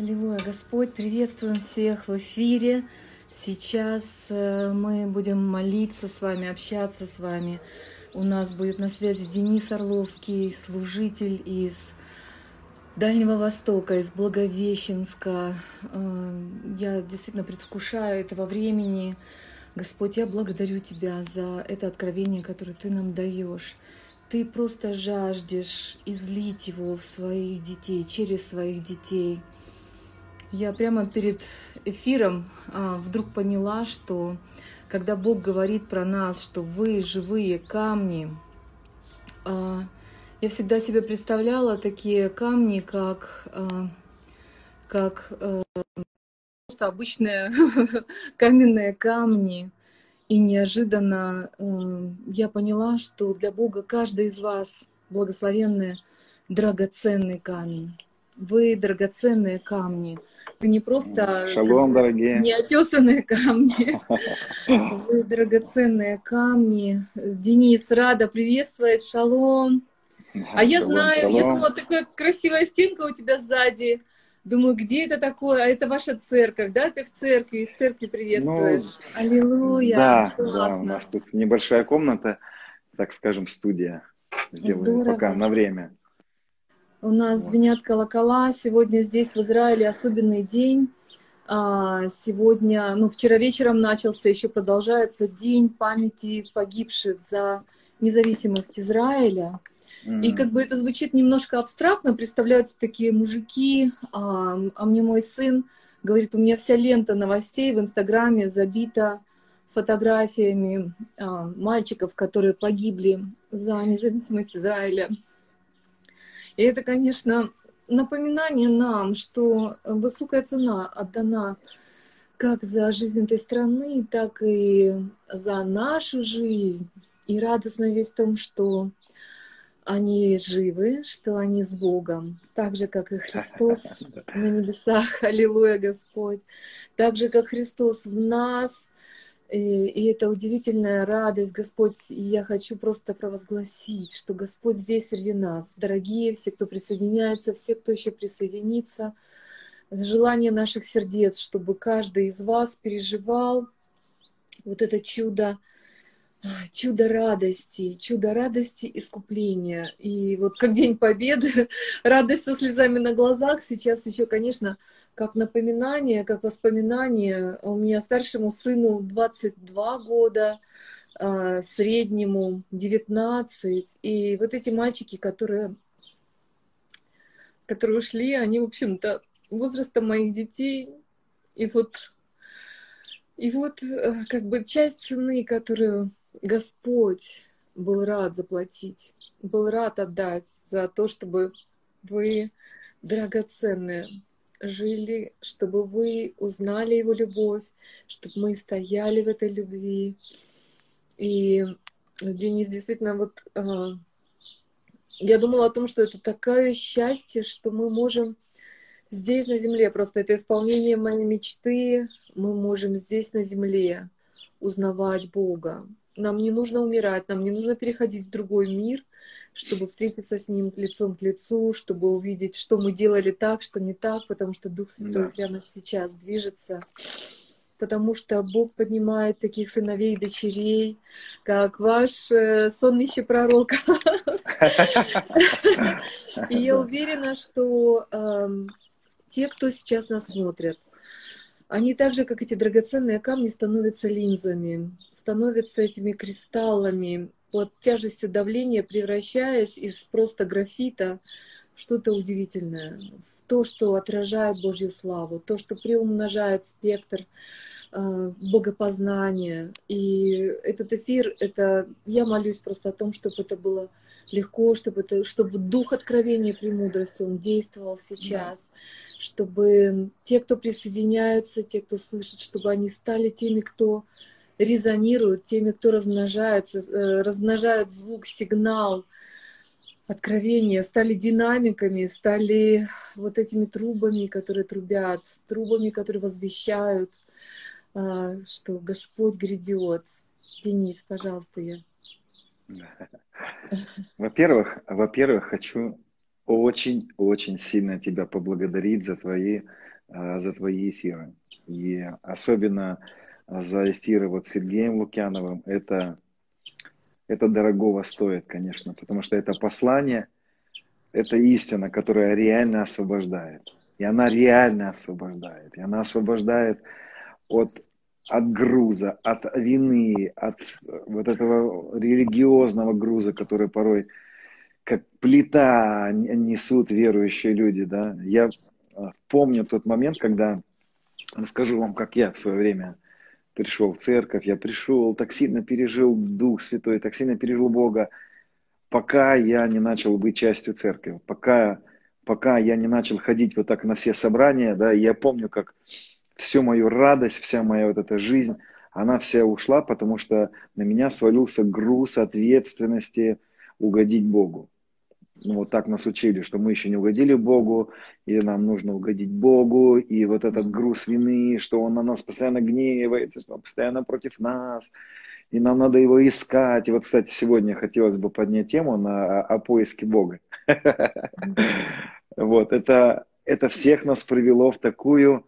Аллилуйя, Господь, приветствуем всех в эфире. Сейчас э, мы будем молиться с вами, общаться с вами. У нас будет на связи Денис Орловский, служитель из Дальнего Востока, из Благовещенска. Э, я действительно предвкушаю этого времени. Господь, я благодарю Тебя за это откровение, которое Ты нам даешь. Ты просто жаждешь излить его в своих детей, через своих детей – я прямо перед эфиром а, вдруг поняла, что когда Бог говорит про нас, что вы живые камни, а, я всегда себе представляла такие камни, как, а, как а, просто обычные каменные камни. И неожиданно э, я поняла, что для Бога каждый из вас благословенный, драгоценный камень. Вы драгоценные камни. Не просто Шалом, дорогие. неотесанные камни. Вы драгоценные камни. Денис, рада приветствовать. Шалом. А я знаю, я думала, такая красивая стенка у тебя сзади. Думаю, где это такое? А это ваша церковь, да? Ты в церкви, из церкви приветствуешь. Ну, Аллилуйя. Да, да, у нас тут небольшая комната, так скажем, студия. Сделаем пока на время. У нас звенят колокола. Сегодня здесь, в Израиле, особенный день. А, сегодня, ну, вчера вечером начался, еще продолжается День памяти погибших за независимость Израиля. И как бы это звучит немножко абстрактно, представляются такие мужики, а, а мне мой сын говорит, у меня вся лента новостей в Инстаграме забита фотографиями а, мальчиков, которые погибли за независимость Израиля. И это, конечно, напоминание нам, что высокая цена отдана как за жизнь этой страны, так и за нашу жизнь. И радостная весть в том, что они живы, что они с Богом, так же, как и Христос на небесах, аллилуйя, Господь, так же, как Христос в нас, и, и это удивительная радость, Господь. Я хочу просто провозгласить, что Господь здесь среди нас. Дорогие, все, кто присоединяется, все, кто еще присоединится. Желание наших сердец, чтобы каждый из вас переживал вот это чудо чудо радости, чудо радости искупления. И вот как День Победы, радость со слезами на глазах, сейчас еще, конечно, как напоминание, как воспоминание. У меня старшему сыну 22 года, а, среднему 19. И вот эти мальчики, которые, которые ушли, они, в общем-то, возраста моих детей. И вот, и вот э, как бы часть цены, которую Господь был рад заплатить, был рад отдать за то, чтобы вы, драгоценные, жили, чтобы вы узнали Его любовь, чтобы мы стояли в этой любви. И Денис, действительно, вот э, я думала о том, что это такое счастье, что мы можем здесь на земле, просто это исполнение моей мечты, мы можем здесь на земле узнавать Бога, нам не нужно умирать, нам не нужно переходить в другой мир, чтобы встретиться с Ним лицом к лицу, чтобы увидеть, что мы делали так, что не так, потому что Дух Святой да. прямо сейчас движется. Потому что Бог поднимает таких сыновей и дочерей, как ваш э, сонный пророк. И я уверена, что эм, те, кто сейчас нас смотрят, они так же, как эти драгоценные камни, становятся линзами, становятся этими кристаллами, под тяжестью давления превращаясь из просто графита в что-то удивительное, в то, что отражает Божью славу, то, что приумножает спектр э, богопознания. И этот эфир, это я молюсь просто о том, чтобы это было легко, чтобы, это, чтобы дух откровения премудрости, он действовал сейчас. Да чтобы те, кто присоединяются, те, кто слышит, чтобы они стали теми, кто резонирует, теми, кто размножается, э, размножает звук, сигнал, откровения, стали динамиками, стали вот этими трубами, которые трубят, трубами, которые возвещают, а, что Господь грядет. Денис, пожалуйста, я. Во-первых, во-первых, хочу очень-очень сильно тебя поблагодарить за твои, а, за твои эфиры. И особенно за эфиры вот с Сергеем Лукьяновым. Это, это дорогого стоит, конечно, потому что это послание, это истина, которая реально освобождает. И она реально освобождает. И она освобождает от, от груза, от вины, от вот этого религиозного груза, который порой как плита несут верующие люди, да. Я а, помню тот момент, когда, расскажу вам, как я в свое время пришел в церковь, я пришел, так сильно пережил Дух Святой, так сильно пережил Бога, пока я не начал быть частью церкви, пока, пока я не начал ходить вот так на все собрания, да, я помню, как всю мою радость, вся моя вот эта жизнь, она вся ушла, потому что на меня свалился груз ответственности угодить Богу ну, вот так нас учили, что мы еще не угодили Богу, и нам нужно угодить Богу, и вот этот груз вины, что Он на нас постоянно гневается, что Он постоянно против нас, и нам надо его искать. И вот, кстати, сегодня хотелось бы поднять тему на, о поиске Бога. Вот, это, это всех нас привело в такую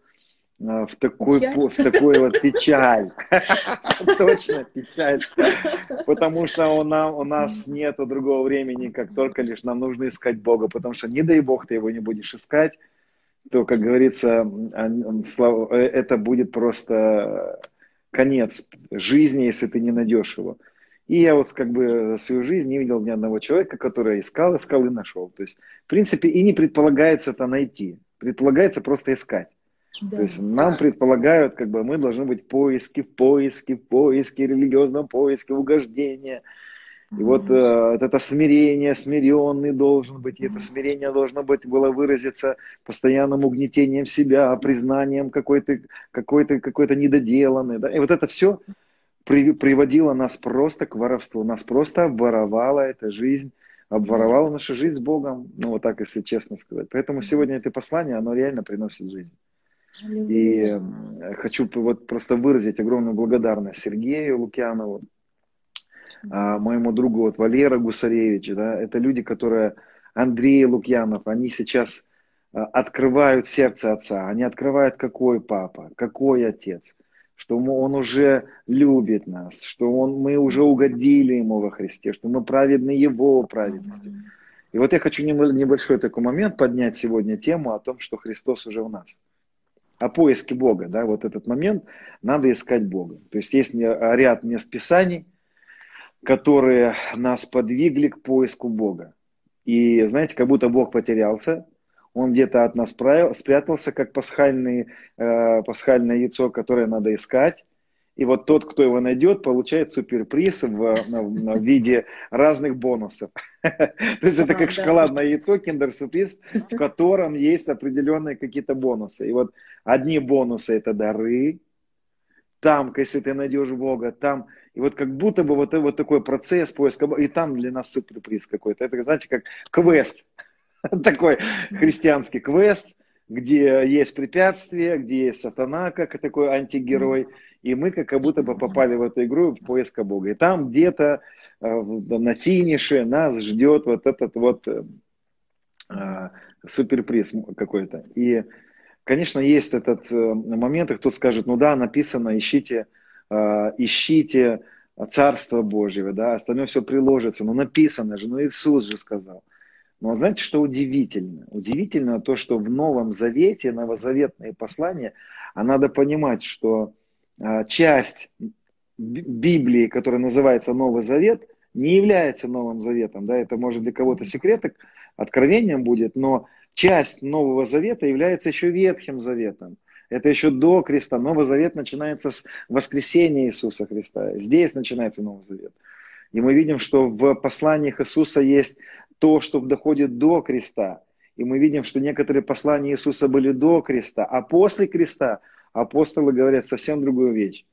в такой, в такой вот печаль. Точно, печаль. Потому что у, нас, у нас нет другого времени, как только лишь нам нужно искать Бога. Потому что не дай Бог ты его не будешь искать, то, как говорится, э, это будет просто конец жизни, если ты не найдешь его. И я вот как бы свою жизнь не видел ни одного человека, который искал, искал и нашел. То есть, в принципе, и не предполагается это найти. Предполагается просто искать. Да. То есть нам предполагают, как бы мы должны быть в поиске, в поиске, в поиске, религиозном поиске, угождения. И mm-hmm. вот э, это смирение, смиренный должен быть, и это смирение должно быть, было выразиться постоянным угнетением себя, признанием какой-то какой -то, какой -то недоделанный. Да? И вот это все при, приводило нас просто к воровству, нас просто обворовала эта жизнь, обворовала нашу жизнь с Богом, ну вот так, если честно сказать. Поэтому сегодня это послание, оно реально приносит жизнь. И хочу вот просто выразить огромную благодарность Сергею Лукьянову, а, моему другу вот Валера Гусаревич, да, это люди, которые, Андрей Лукьянов, они сейчас а, открывают сердце отца, они открывают, какой папа, какой отец, что он уже любит нас, что он, мы уже угодили ему во Христе, что мы праведны его праведностью. И вот я хочу небольшой такой момент поднять сегодня тему о том, что Христос уже в нас о поиске Бога, да, вот этот момент, надо искать Бога. То есть есть ряд мест Писаний, которые нас подвигли к поиску Бога. И знаете, как будто Бог потерялся, он где-то от нас спрятался, как пасхальный, э, пасхальное яйцо, которое надо искать. И вот тот, кто его найдет, получает суперприз в, в, в виде разных бонусов. То есть это как шоколадное яйцо, киндер-сюрприз, в котором есть определенные какие-то бонусы. И вот одни бонусы это дары, там, если ты найдешь Бога, там, и вот как будто бы вот, вот такой процесс поиска, и там для нас суперприз какой-то. Это, знаете, как квест, такой христианский квест, где есть препятствия, где есть сатана, как такой антигерой, и мы как будто бы попали в эту игру в поиска Бога. И там где-то э, на финише нас ждет вот этот вот э, э, суперприз какой-то. И, конечно, есть этот момент, и кто скажет, ну да, написано, ищите, ищите Царство Божьего, да, остальное все приложится. Но написано же, ну Иисус же сказал. Но знаете, что удивительно? Удивительно то, что в Новом Завете, новозаветные послания, а надо понимать, что а, часть Библии, которая называется Новый Завет, не является Новым Заветом. Да? Это может для кого-то секрет, откровением будет, но часть Нового Завета является еще Ветхим Заветом. Это еще до креста. Новый Завет начинается с воскресения Иисуса Христа. Здесь начинается Новый Завет. И мы видим, что в посланиях Иисуса есть то, что доходит до креста. И мы видим, что некоторые послания Иисуса были до креста, а после креста апостолы говорят совсем другую вещь.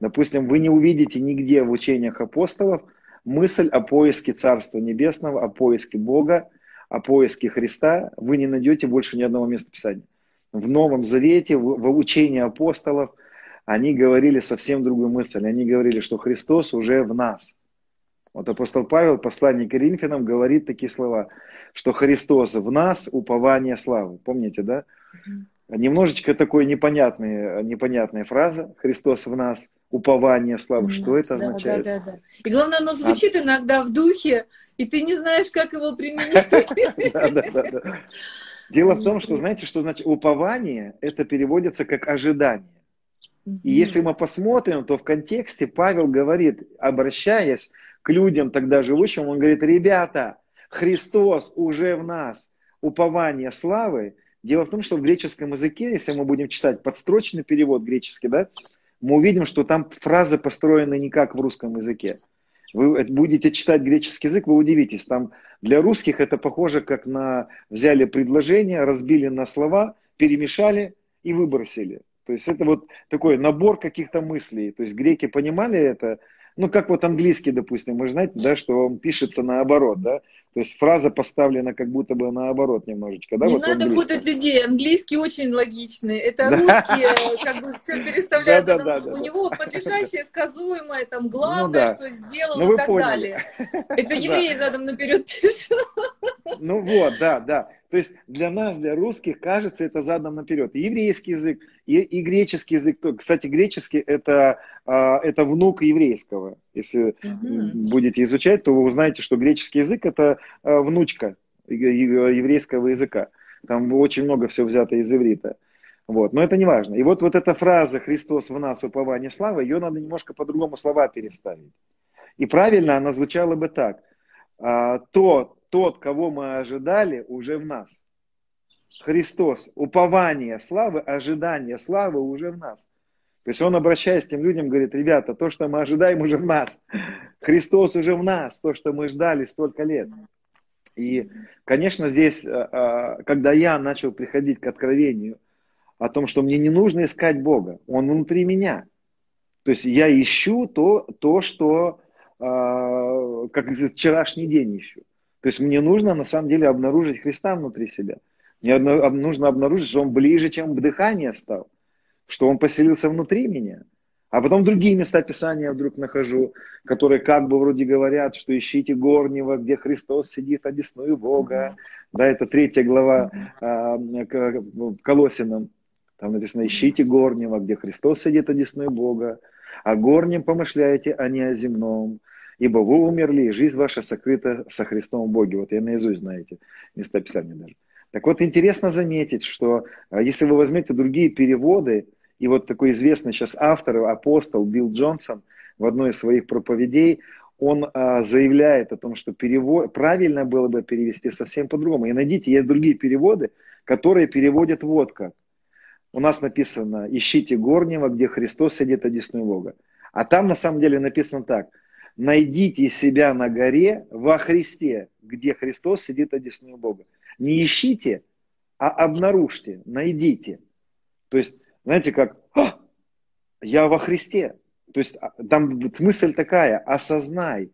Допустим, вы не увидите нигде в учениях апостолов мысль о поиске Царства Небесного, о поиске Бога, о поиске Христа. Вы не найдете больше ни одного места Писания. В Новом Завете, в, в учении апостолов, они говорили совсем другую мысль. Они говорили, что Христос уже в нас – вот апостол Павел, послание к Коринфянам, говорит такие слова, что Христос в нас, упование славы. Помните, да? Немножечко такой непонятная, непонятная фраза. Христос в нас, упование славы. Что это да, означает? Да, да, да. И главное, оно звучит а... иногда в духе, и ты не знаешь, как его применить. Да, да, да. Дело в том, что знаете, что значит упование? Это переводится как ожидание. И если мы посмотрим, то в контексте Павел говорит, обращаясь к людям тогда живущим, он говорит, ребята, Христос уже в нас, упование славы. Дело в том, что в греческом языке, если мы будем читать подстрочный перевод греческий, да, мы увидим, что там фразы построены не как в русском языке. Вы будете читать греческий язык, вы удивитесь. Там для русских это похоже, как на взяли предложение, разбили на слова, перемешали и выбросили. То есть это вот такой набор каких-то мыслей. То есть греки понимали это, ну, как вот английский, допустим, вы же знаете, да, что он пишется наоборот, да, то есть фраза поставлена как будто бы наоборот немножечко, да? Не вот надо путать людей, английский очень логичный, это русский, э, как бы все переставляется, у него подлежащее, сказуемое, там, ну главное, что сделал ну, и так далее. Это евреи задом наперед пишут. Ну вот, да, да. То есть для нас, для русских, кажется, это задом наперед. И еврейский язык, и, и греческий язык. Кстати, греческий это, а, это внук еврейского. Если угу. будете изучать, то вы узнаете, что греческий язык это а, внучка еврейского языка. Там очень много всего взято из иврита. Вот. Но это не важно. И вот, вот эта фраза «Христос в нас, упование славы», ее надо немножко по-другому слова переставить. И правильно она звучала бы так. А, то, тот, кого мы ожидали, уже в нас. Христос, упование славы, ожидание славы уже в нас. То есть он, обращаясь к тем людям, говорит, ребята, то, что мы ожидаем, уже в нас. Христос уже в нас, то, что мы ждали столько лет. И, конечно, здесь, а, а, когда я начал приходить к откровению о том, что мне не нужно искать Бога, Он внутри меня. То есть я ищу то, то что, а, как вчерашний день ищу. То есть мне нужно на самом деле обнаружить Христа внутри себя. Мне нужно обнаружить, что Он ближе, чем дыхание стал, что Он поселился внутри меня. А потом другие места Писания вдруг нахожу, которые как бы вроде говорят, что ищите горнего, где Христос сидит одесную Бога. Да, это третья глава а, Колосинам. Там написано, ищите горнего, где Христос сидит одесную Бога. О горнем помышляйте, а не о земном ибо вы умерли, и жизнь ваша сокрыта со Христом в Боге. Вот я наизусть знаете, места Писания даже. Так вот, интересно заметить, что а, если вы возьмете другие переводы, и вот такой известный сейчас автор, апостол Билл Джонсон в одной из своих проповедей, он а, заявляет о том, что перевод, правильно было бы перевести совсем по-другому. И найдите, есть другие переводы, которые переводят вот как. У нас написано «Ищите горнего, где Христос сидит одесную Бога». А там на самом деле написано так – найдите себя на горе во Христе, где Христос сидит одесную Бога. Не ищите, а обнаружьте, найдите. То есть, знаете, как а, я во Христе. То есть а, там мысль такая, осознай.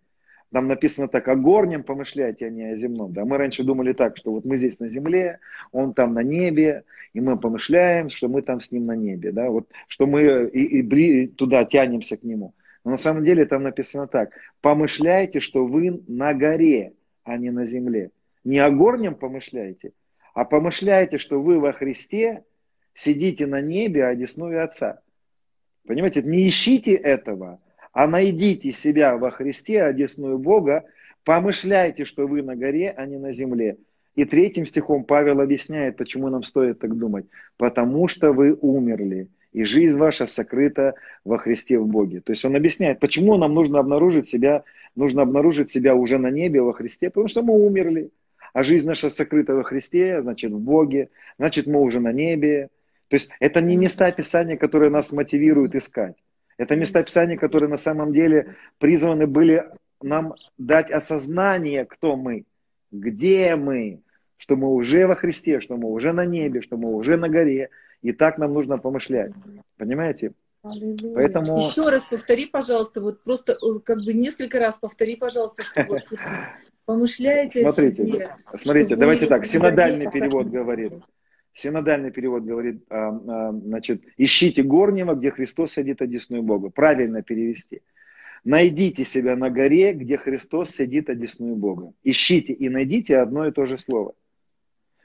Там написано так, о горнем помышляйте, а не о земном. Да? Мы раньше думали так, что вот мы здесь на земле, он там на небе, и мы помышляем, что мы там с ним на небе. Да? Вот, что мы и, и туда тянемся к нему. Но на самом деле там написано так. Помышляйте, что вы на горе, а не на земле. Не о горнем помышляйте, а помышляйте, что вы во Христе сидите на небе, а десную Отца. Понимаете, не ищите этого, а найдите себя во Христе, одесную Бога, помышляйте, что вы на горе, а не на земле. И третьим стихом Павел объясняет, почему нам стоит так думать. Потому что вы умерли, и жизнь ваша сокрыта во Христе в Боге. То есть он объясняет, почему нам нужно обнаружить себя, нужно обнаружить себя уже на небе во Христе, потому что мы умерли, а жизнь наша сокрыта во Христе, значит в Боге, значит мы уже на небе. То есть это не места Писания, которые нас мотивируют искать. Это места Писания, которые на самом деле призваны были нам дать осознание, кто мы, где мы, что мы уже во Христе, что мы уже на небе, что мы уже на горе, и так нам нужно помышлять. Понимаете? Аллилуйя. Поэтому... Еще раз повтори, пожалуйста, вот просто э, как бы несколько раз повтори, пожалуйста, чтобы вот, помышляете Смотрите, себе, смотрите, давайте так, синодальный перевод говорит. Синодальный перевод говорит, а, а, значит, ищите горнего, где Христос сидит одесную Богу. Правильно перевести. Найдите себя на горе, где Христос сидит одесную Бога. Ищите и найдите одно и то же слово.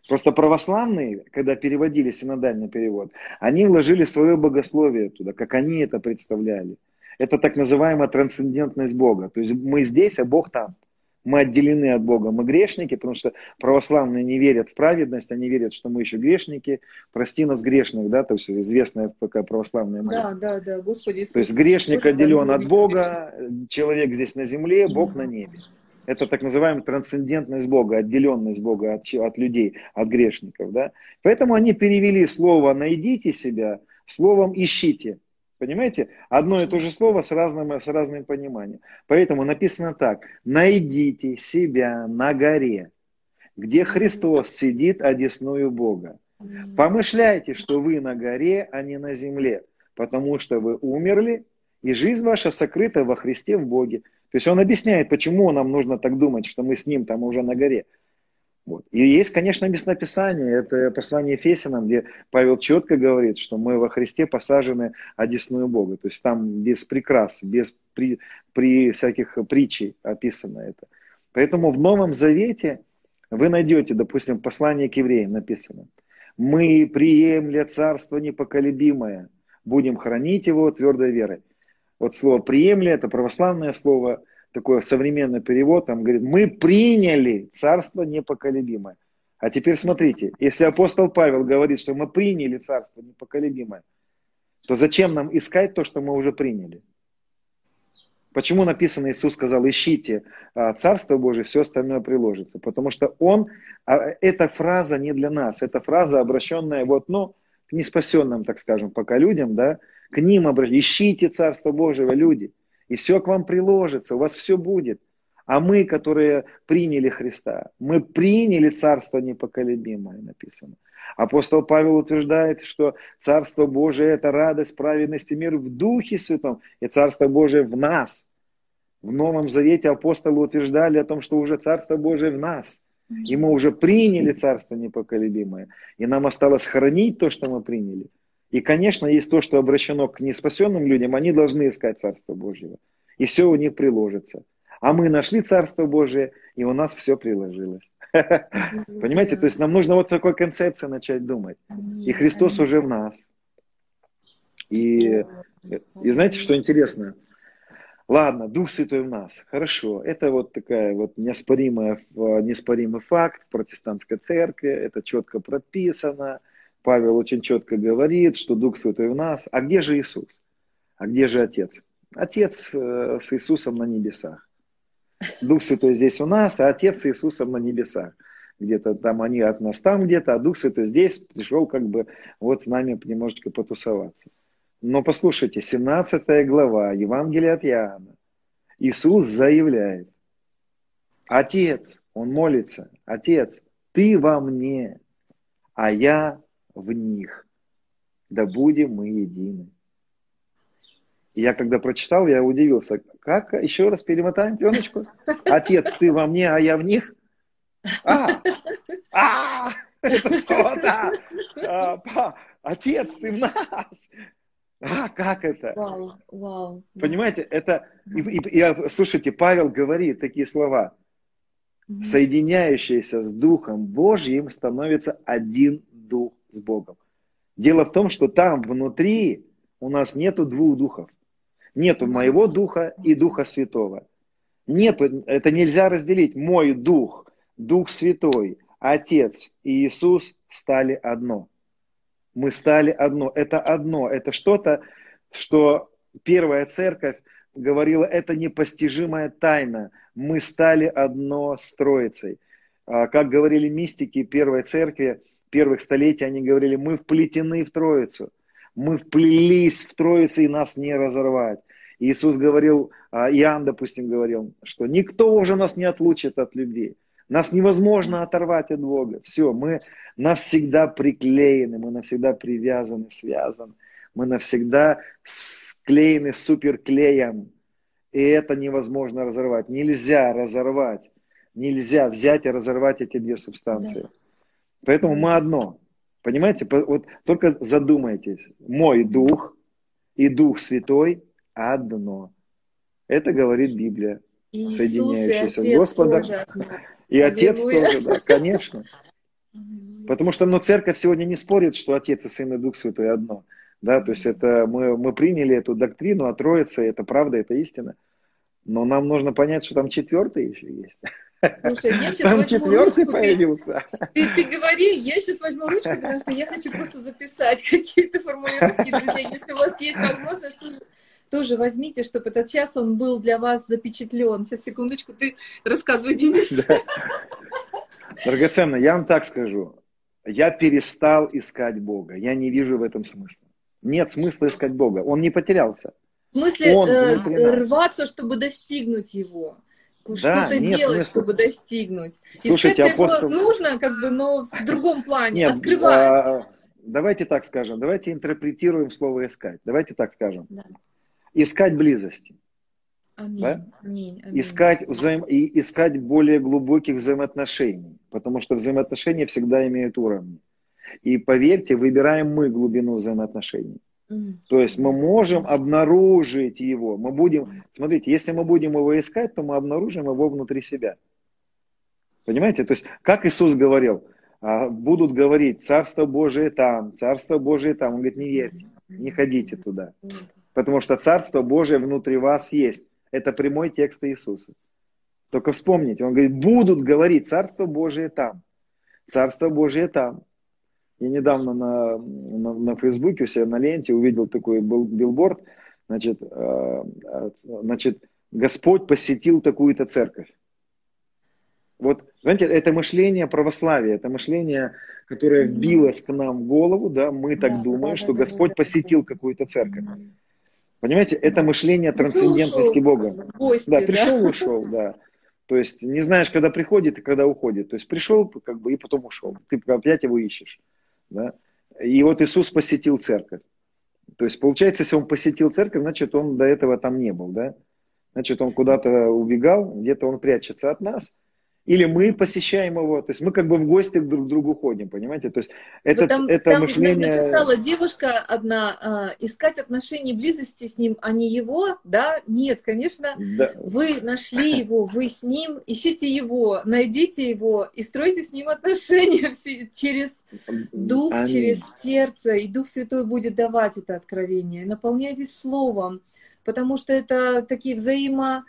Просто православные, когда переводили синодальный перевод, они вложили свое богословие туда, как они это представляли. Это так называемая трансцендентность Бога. То есть мы здесь, а Бог там. Мы отделены от Бога. Мы грешники, потому что православные не верят в праведность, они верят, что мы еще грешники. Прости нас грешных, да, то есть известная такая православная молитва. Да, да, да, Господи Иисус. То есть грешник отделен от Бога, человек здесь на земле, Бог на небе. Это так называемая трансцендентность Бога, отделенность Бога от, от людей, от грешников. Да? Поэтому они перевели слово «найдите себя» словом «ищите». Понимаете? Одно и то же слово с разным, с разным пониманием. Поэтому написано так. «Найдите себя на горе, где Христос сидит одесную Бога. Помышляйте, что вы на горе, а не на земле, потому что вы умерли, и жизнь ваша сокрыта во Христе в Боге. То есть он объясняет, почему нам нужно так думать, что мы с ним там уже на горе. Вот. И есть, конечно, местописание, это послание Ефесянам, где Павел четко говорит, что мы во Христе посажены одесную Бога. То есть там без прикрас, без при, при всяких притчей описано это. Поэтому в Новом Завете вы найдете, допустим, послание к евреям написано. Мы, приемля царство непоколебимое, будем хранить его твердой верой. Вот слово «приемли» – это православное слово, такой современный перевод, там говорит, мы приняли царство непоколебимое. А теперь смотрите, если апостол Павел говорит, что мы приняли царство непоколебимое, то зачем нам искать то, что мы уже приняли? Почему написано, Иисус сказал, ищите а, Царство Божие, все остальное приложится? Потому что Он, а, эта фраза не для нас, эта фраза, обращенная вот, ну, к неспасенным, так скажем, пока людям, да, к ним обращайтесь. Ищите Царство Божьего, люди, и все к вам приложится, у вас все будет. А мы, которые приняли Христа, мы приняли Царство непоколебимое, написано. Апостол Павел утверждает, что Царство Божие – это радость, праведность и мир в Духе Святом, и Царство Божие в нас. В Новом Завете апостолы утверждали о том, что уже Царство Божие в нас. И мы уже приняли Царство непоколебимое. И нам осталось хранить то, что мы приняли – и, конечно, есть то, что обращено к неспасенным людям, они должны искать Царство Божьего. И все у них приложится. А мы нашли Царство Божие, и у нас все приложилось. Понимаете, то есть нам нужно вот такой концепции начать думать. И Христос уже в нас. И, и знаете, что интересно? Ладно, Дух Святой в нас. Хорошо. Это вот такая вот неоспоримая, неоспоримый факт в протестантской церкви. Это четко прописано. Павел очень четко говорит, что Дух Святой в нас. А где же Иисус? А где же Отец? Отец э, с Иисусом на небесах. Дух Святой здесь у нас, а Отец с Иисусом на небесах. Где-то там они от нас там где-то, а Дух Святой здесь пришел как бы вот с нами немножечко потусоваться. Но послушайте, 17 глава Евангелия от Иоанна. Иисус заявляет, Отец, Он молится, Отец, Ты во мне, а я в них. Да будем мы едины. И я когда прочитал, я удивился. Как? Еще раз перемотаем пленочку. Отец, ты во мне, а я в них? А! А! Это кто-то! А, отец, ты в нас! А, как это? Вау, вау. Понимаете, это... И, и, и, слушайте, Павел говорит такие слова. Соединяющиеся с Духом Божьим становится один Дух с Богом. Дело в том, что там внутри у нас нету двух духов. Нету моего духа и духа святого. Нету, это нельзя разделить. Мой дух, дух святой, Отец и Иисус стали одно. Мы стали одно. Это одно. Это что-то, что первая церковь говорила, это непостижимая тайна. Мы стали одно с Троицей. А, как говорили мистики первой церкви, первых столетий они говорили, мы вплетены в Троицу, мы вплелись в Троицу и нас не разорвать. Иисус говорил, а, Иоанн, допустим, говорил, что никто уже нас не отлучит от любви. Нас невозможно оторвать от Бога. Все, мы навсегда приклеены, мы навсегда привязаны, связаны. Мы навсегда склеены суперклеем. И это невозможно разорвать. Нельзя разорвать. Нельзя взять и разорвать эти две субстанции. Да. Поэтому мы одно. Понимаете? Вот только задумайтесь. Мой дух и Дух Святой одно. Это говорит Библия, Иисус соединяющаяся с Господом. И Отец тоже, да, конечно. Потому что ну, церковь сегодня не спорит, что Отец и Сын и Дух Святой одно. Да, то есть это мы, мы приняли эту доктрину о Троице, это правда, это истина. Но нам нужно понять, что там четвертый еще есть. Слушай, я сейчас Там четвертый ручку, появился. Ты, ты, ты говори, я сейчас возьму ручку, потому что я хочу просто записать какие-то формулировки, друзья. Если у вас есть возможность, тоже, тоже возьмите, чтобы этот час он был для вас запечатлен. Сейчас, секундочку, ты рассказывай, Денис. Да. Драгоценно, я вам так скажу. Я перестал искать Бога. Я не вижу в этом смысла. Нет смысла искать Бога. Он не потерялся. В смысле, он э, рваться, чтобы достигнуть его что-то делать, смысла. чтобы достигнуть. Слушайте, Искать апостол... нужно, как бы, но в другом плане, Нет, открывать. А, давайте так скажем, давайте интерпретируем слово искать. Давайте так скажем. Да. Искать близости. Аминь. Да? Аминь, аминь. Искать, взаим... и искать более глубоких взаимоотношений, потому что взаимоотношения всегда имеют уровни. И поверьте, выбираем мы глубину взаимоотношений. То есть мы можем обнаружить его. Мы будем, смотрите, если мы будем его искать, то мы обнаружим его внутри себя. Понимаете? То есть, как Иисус говорил, а, будут говорить, Царство Божие там, Царство Божие там. Он говорит, не верьте, не ходите туда. Потому что Царство Божие внутри вас есть. Это прямой текст Иисуса. Только вспомните, он говорит, будут говорить, Царство Божие там, Царство Божие там. Я недавно на, на, на Фейсбуке у себя на ленте увидел такой был, билборд, значит, э, э, значит, Господь посетил такую-то церковь. Вот, знаете, это мышление православия, это мышление, которое вбилось к нам в голову, да, мы так да, думаем, да, что да, Господь да, посетил да. какую-то церковь. Понимаете, это мышление трансцендентности Бога. Гости, да, пришел, да? ушел, да. То есть не знаешь, когда приходит и когда уходит. То есть пришел, как бы, и потом ушел. Ты опять его ищешь. Да? И вот Иисус посетил церковь. То есть, получается, если он посетил церковь, значит, он до этого там не был, да? Значит, он куда-то убегал, где-то он прячется от нас – или мы посещаем его, то есть мы как бы в гости друг к другу ходим, понимаете? То есть это, там, это там мышление... написала девушка одна, э, искать отношения близости с ним, а не его, да? Нет, конечно, да. вы нашли его, вы с ним, ищите его, найдите его и стройте с ним отношения через Дух, Аминь. через сердце, и Дух Святой будет давать это откровение. Наполняйтесь Словом, потому что это такие взаимо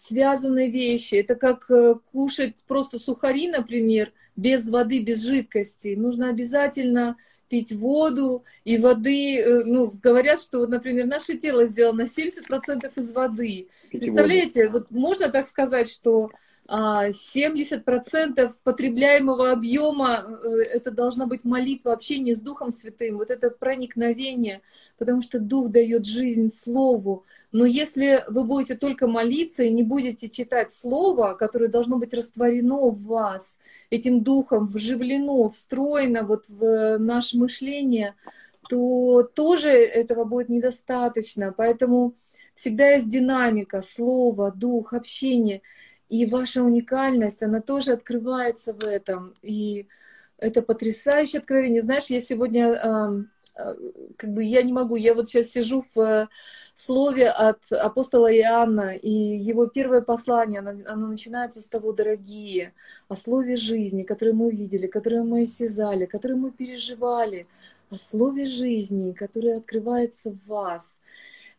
связанные вещи. Это как э, кушать просто сухари, например, без воды, без жидкости. Нужно обязательно пить воду и воды. Э, ну, говорят, что, например, наше тело сделано 70% из воды. Пить Представляете, воду. вот можно так сказать, что 70% а, потребляемого объема э, это должна быть молитва, общение с Духом Святым, вот это проникновение, потому что Дух дает жизнь Слову. Но если вы будете только молиться и не будете читать Слово, которое должно быть растворено в вас, этим Духом вживлено, встроено вот в наше мышление, то тоже этого будет недостаточно. Поэтому всегда есть динамика, Слово, Дух, общение — и ваша уникальность, она тоже открывается в этом. И это потрясающее откровение. Знаешь, я сегодня, э, как бы я не могу, я вот сейчас сижу в э, слове от апостола Иоанна, и его первое послание, оно, оно начинается с того, дорогие, о слове жизни, которое мы увидели, которое мы осязали, которое мы переживали, о слове жизни, которое открывается в вас.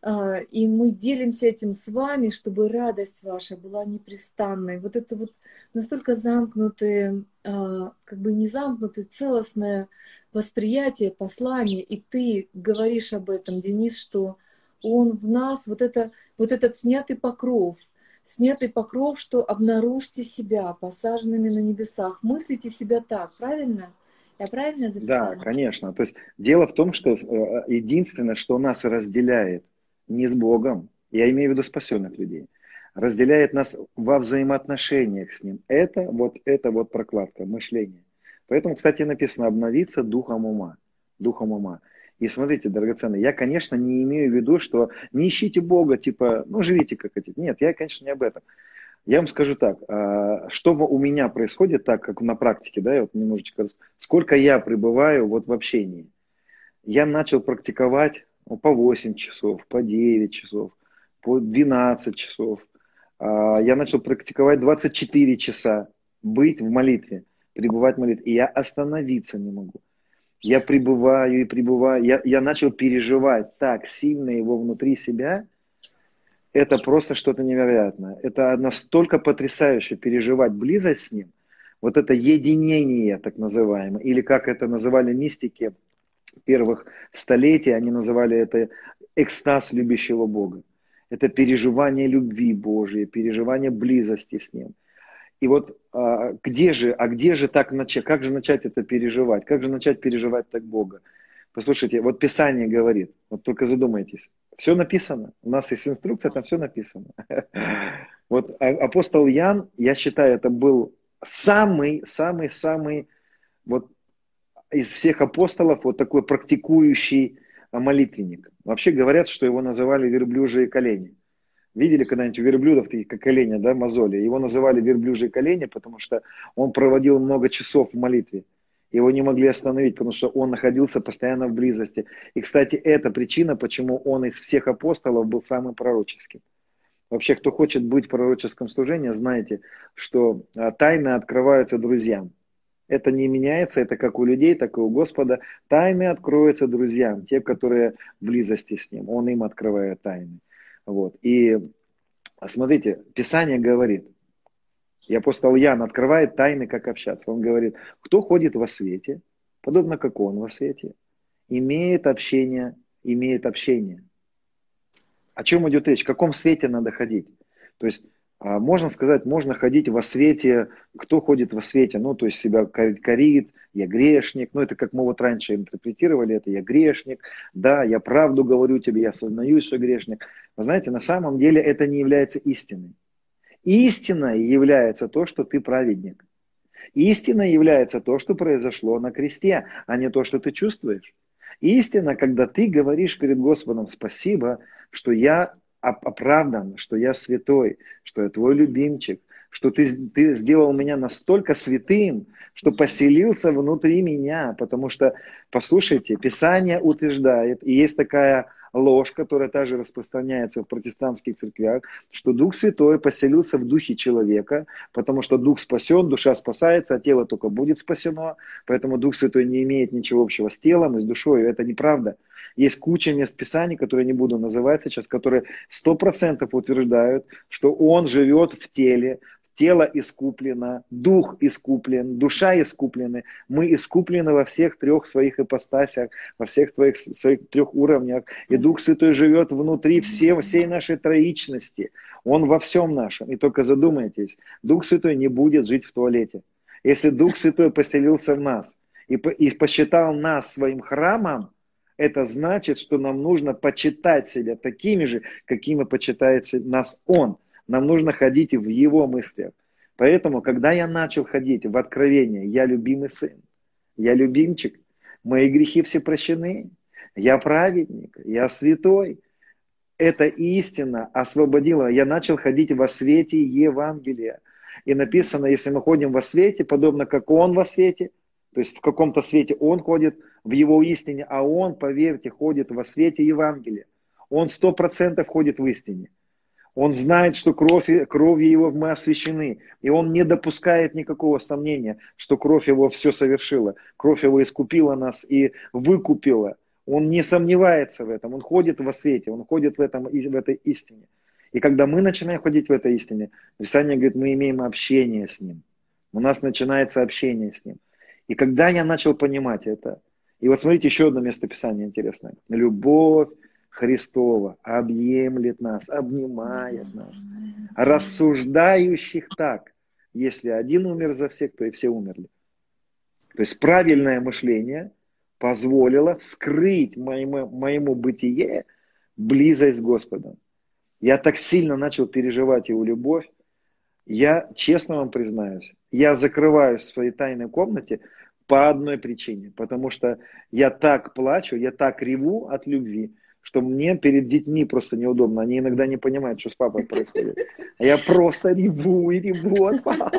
А, и мы делимся этим с вами, чтобы радость ваша была непрестанной. Вот это вот настолько замкнутое, а, как бы не замкнутое, целостное восприятие послания, и ты говоришь об этом, Денис, что он в нас, вот, это, вот этот снятый покров, снятый покров, что обнаружьте себя посаженными на небесах, мыслите себя так, правильно? Я правильно записала? Да, конечно. То есть дело в том, что э, единственное, что нас разделяет – не с Богом, я имею в виду спасенных людей, разделяет нас во взаимоотношениях с Ним. Это вот, это вот прокладка, мышление. Поэтому, кстати, написано обновиться духом ума. Духом ума. И смотрите, драгоценные, я, конечно, не имею в виду, что не ищите Бога, типа, ну, живите как хотите. Нет, я, конечно, не об этом. Я вам скажу так, а, что у меня происходит так, как на практике, да, я вот немножечко, сколько я пребываю вот в общении. Я начал практиковать по 8 часов, по 9 часов. по 12 часов. А, я начал практиковать 24 часа быть в молитве, пребывать в молитве. И я остановиться не могу. Я пребываю и пребываю. Я, я начал переживать так сильно его внутри себя. Это просто что-то невероятное. Это настолько потрясающе переживать близость с ним. Вот это единение, так называемое, или как это называли мистики первых столетий, они называли это экстаз любящего Бога. Это переживание любви Божьей, переживание близости с Ним. И вот а, где же, а где же так начать, как же начать это переживать? Как же начать переживать так Бога? Послушайте, вот Писание говорит, вот только задумайтесь, все написано, у нас есть инструкция, там все написано. Вот а, апостол Ян, я считаю, это был самый, самый, самый, вот из всех апостолов, вот такой практикующий молитвенник. Вообще говорят, что его называли верблюжие колени. Видели когда-нибудь верблюдов, такие как колени, да, мозоли? Его называли верблюжие колени, потому что он проводил много часов в молитве. Его не могли остановить, потому что он находился постоянно в близости. И, кстати, это причина, почему он из всех апостолов был самым пророческим. Вообще, кто хочет быть в пророческом служении, знаете, что а, тайны открываются друзьям. Это не меняется, это как у людей, так и у Господа. Тайны откроются друзьям, те, которые в близости с Ним. Он им открывает тайны. Вот. И смотрите, Писание говорит, и апостол Ян открывает тайны, как общаться. Он говорит, кто ходит во свете, подобно как он во свете, имеет общение, имеет общение. О чем идет речь? В каком свете надо ходить? То есть можно сказать, можно ходить во свете, кто ходит во свете, ну, то есть себя корит, я грешник, ну, это как мы вот раньше интерпретировали это, я грешник, да, я правду говорю тебе, я осознаю, что грешник. Вы знаете, на самом деле это не является истиной. Истиной является то, что ты праведник. Истина является то, что произошло на кресте, а не то, что ты чувствуешь. Истина, когда ты говоришь перед Господом спасибо, что я оправдан, что я святой, что я твой любимчик, что ты, ты сделал меня настолько святым, что поселился внутри меня, потому что, послушайте, Писание утверждает, и есть такая ложь, которая также распространяется в протестантских церквях, что Дух Святой поселился в духе человека, потому что Дух спасен, душа спасается, а тело только будет спасено, поэтому Дух Святой не имеет ничего общего с телом и с душой. Это неправда. Есть куча мест Писаний, которые не буду называть сейчас, которые сто процентов утверждают, что Он живет в теле, тело искуплено, дух искуплен, душа искуплены. Мы искуплены во всех трех своих ипостасях, во всех твоих, своих трех уровнях. И Дух Святой живет внутри все, всей нашей троичности. Он во всем нашем. И только задумайтесь, Дух Святой не будет жить в туалете. Если Дух Святой поселился в нас и, и посчитал нас своим храмом, это значит, что нам нужно почитать себя такими же, какими почитает нас Он. Нам нужно ходить в его мыслях. Поэтому, когда я начал ходить в откровение, я любимый сын, я любимчик, мои грехи все прощены, я праведник, я святой. Эта истина освободила. Я начал ходить во свете Евангелия. И написано, если мы ходим во свете, подобно как Он во свете, то есть в каком-то свете Он ходит в Его истине, а Он, поверьте, ходит во свете Евангелия. Он сто процентов ходит в истине. Он знает, что кровь, кровью его мы освящены. И он не допускает никакого сомнения, что кровь его все совершила. Кровь его искупила нас и выкупила. Он не сомневается в этом. Он ходит во свете, он ходит в, этом, в этой истине. И когда мы начинаем ходить в этой истине, Писание говорит, мы имеем общение с Ним. У нас начинается общение с Ним. И когда я начал понимать это, и вот смотрите, еще одно место Писания интересное. Любовь Христова объемлет нас, обнимает нас, рассуждающих так. Если один умер за всех, то и все умерли. То есть правильное мышление позволило скрыть моему, моему бытие близость с Господом. Я так сильно начал переживать его любовь. Я, честно вам признаюсь, я закрываюсь в своей тайной комнате по одной причине. Потому что я так плачу, я так реву от любви, что мне перед детьми просто неудобно. Они иногда не понимают, что с папой происходит. А я просто реву и реву от папа.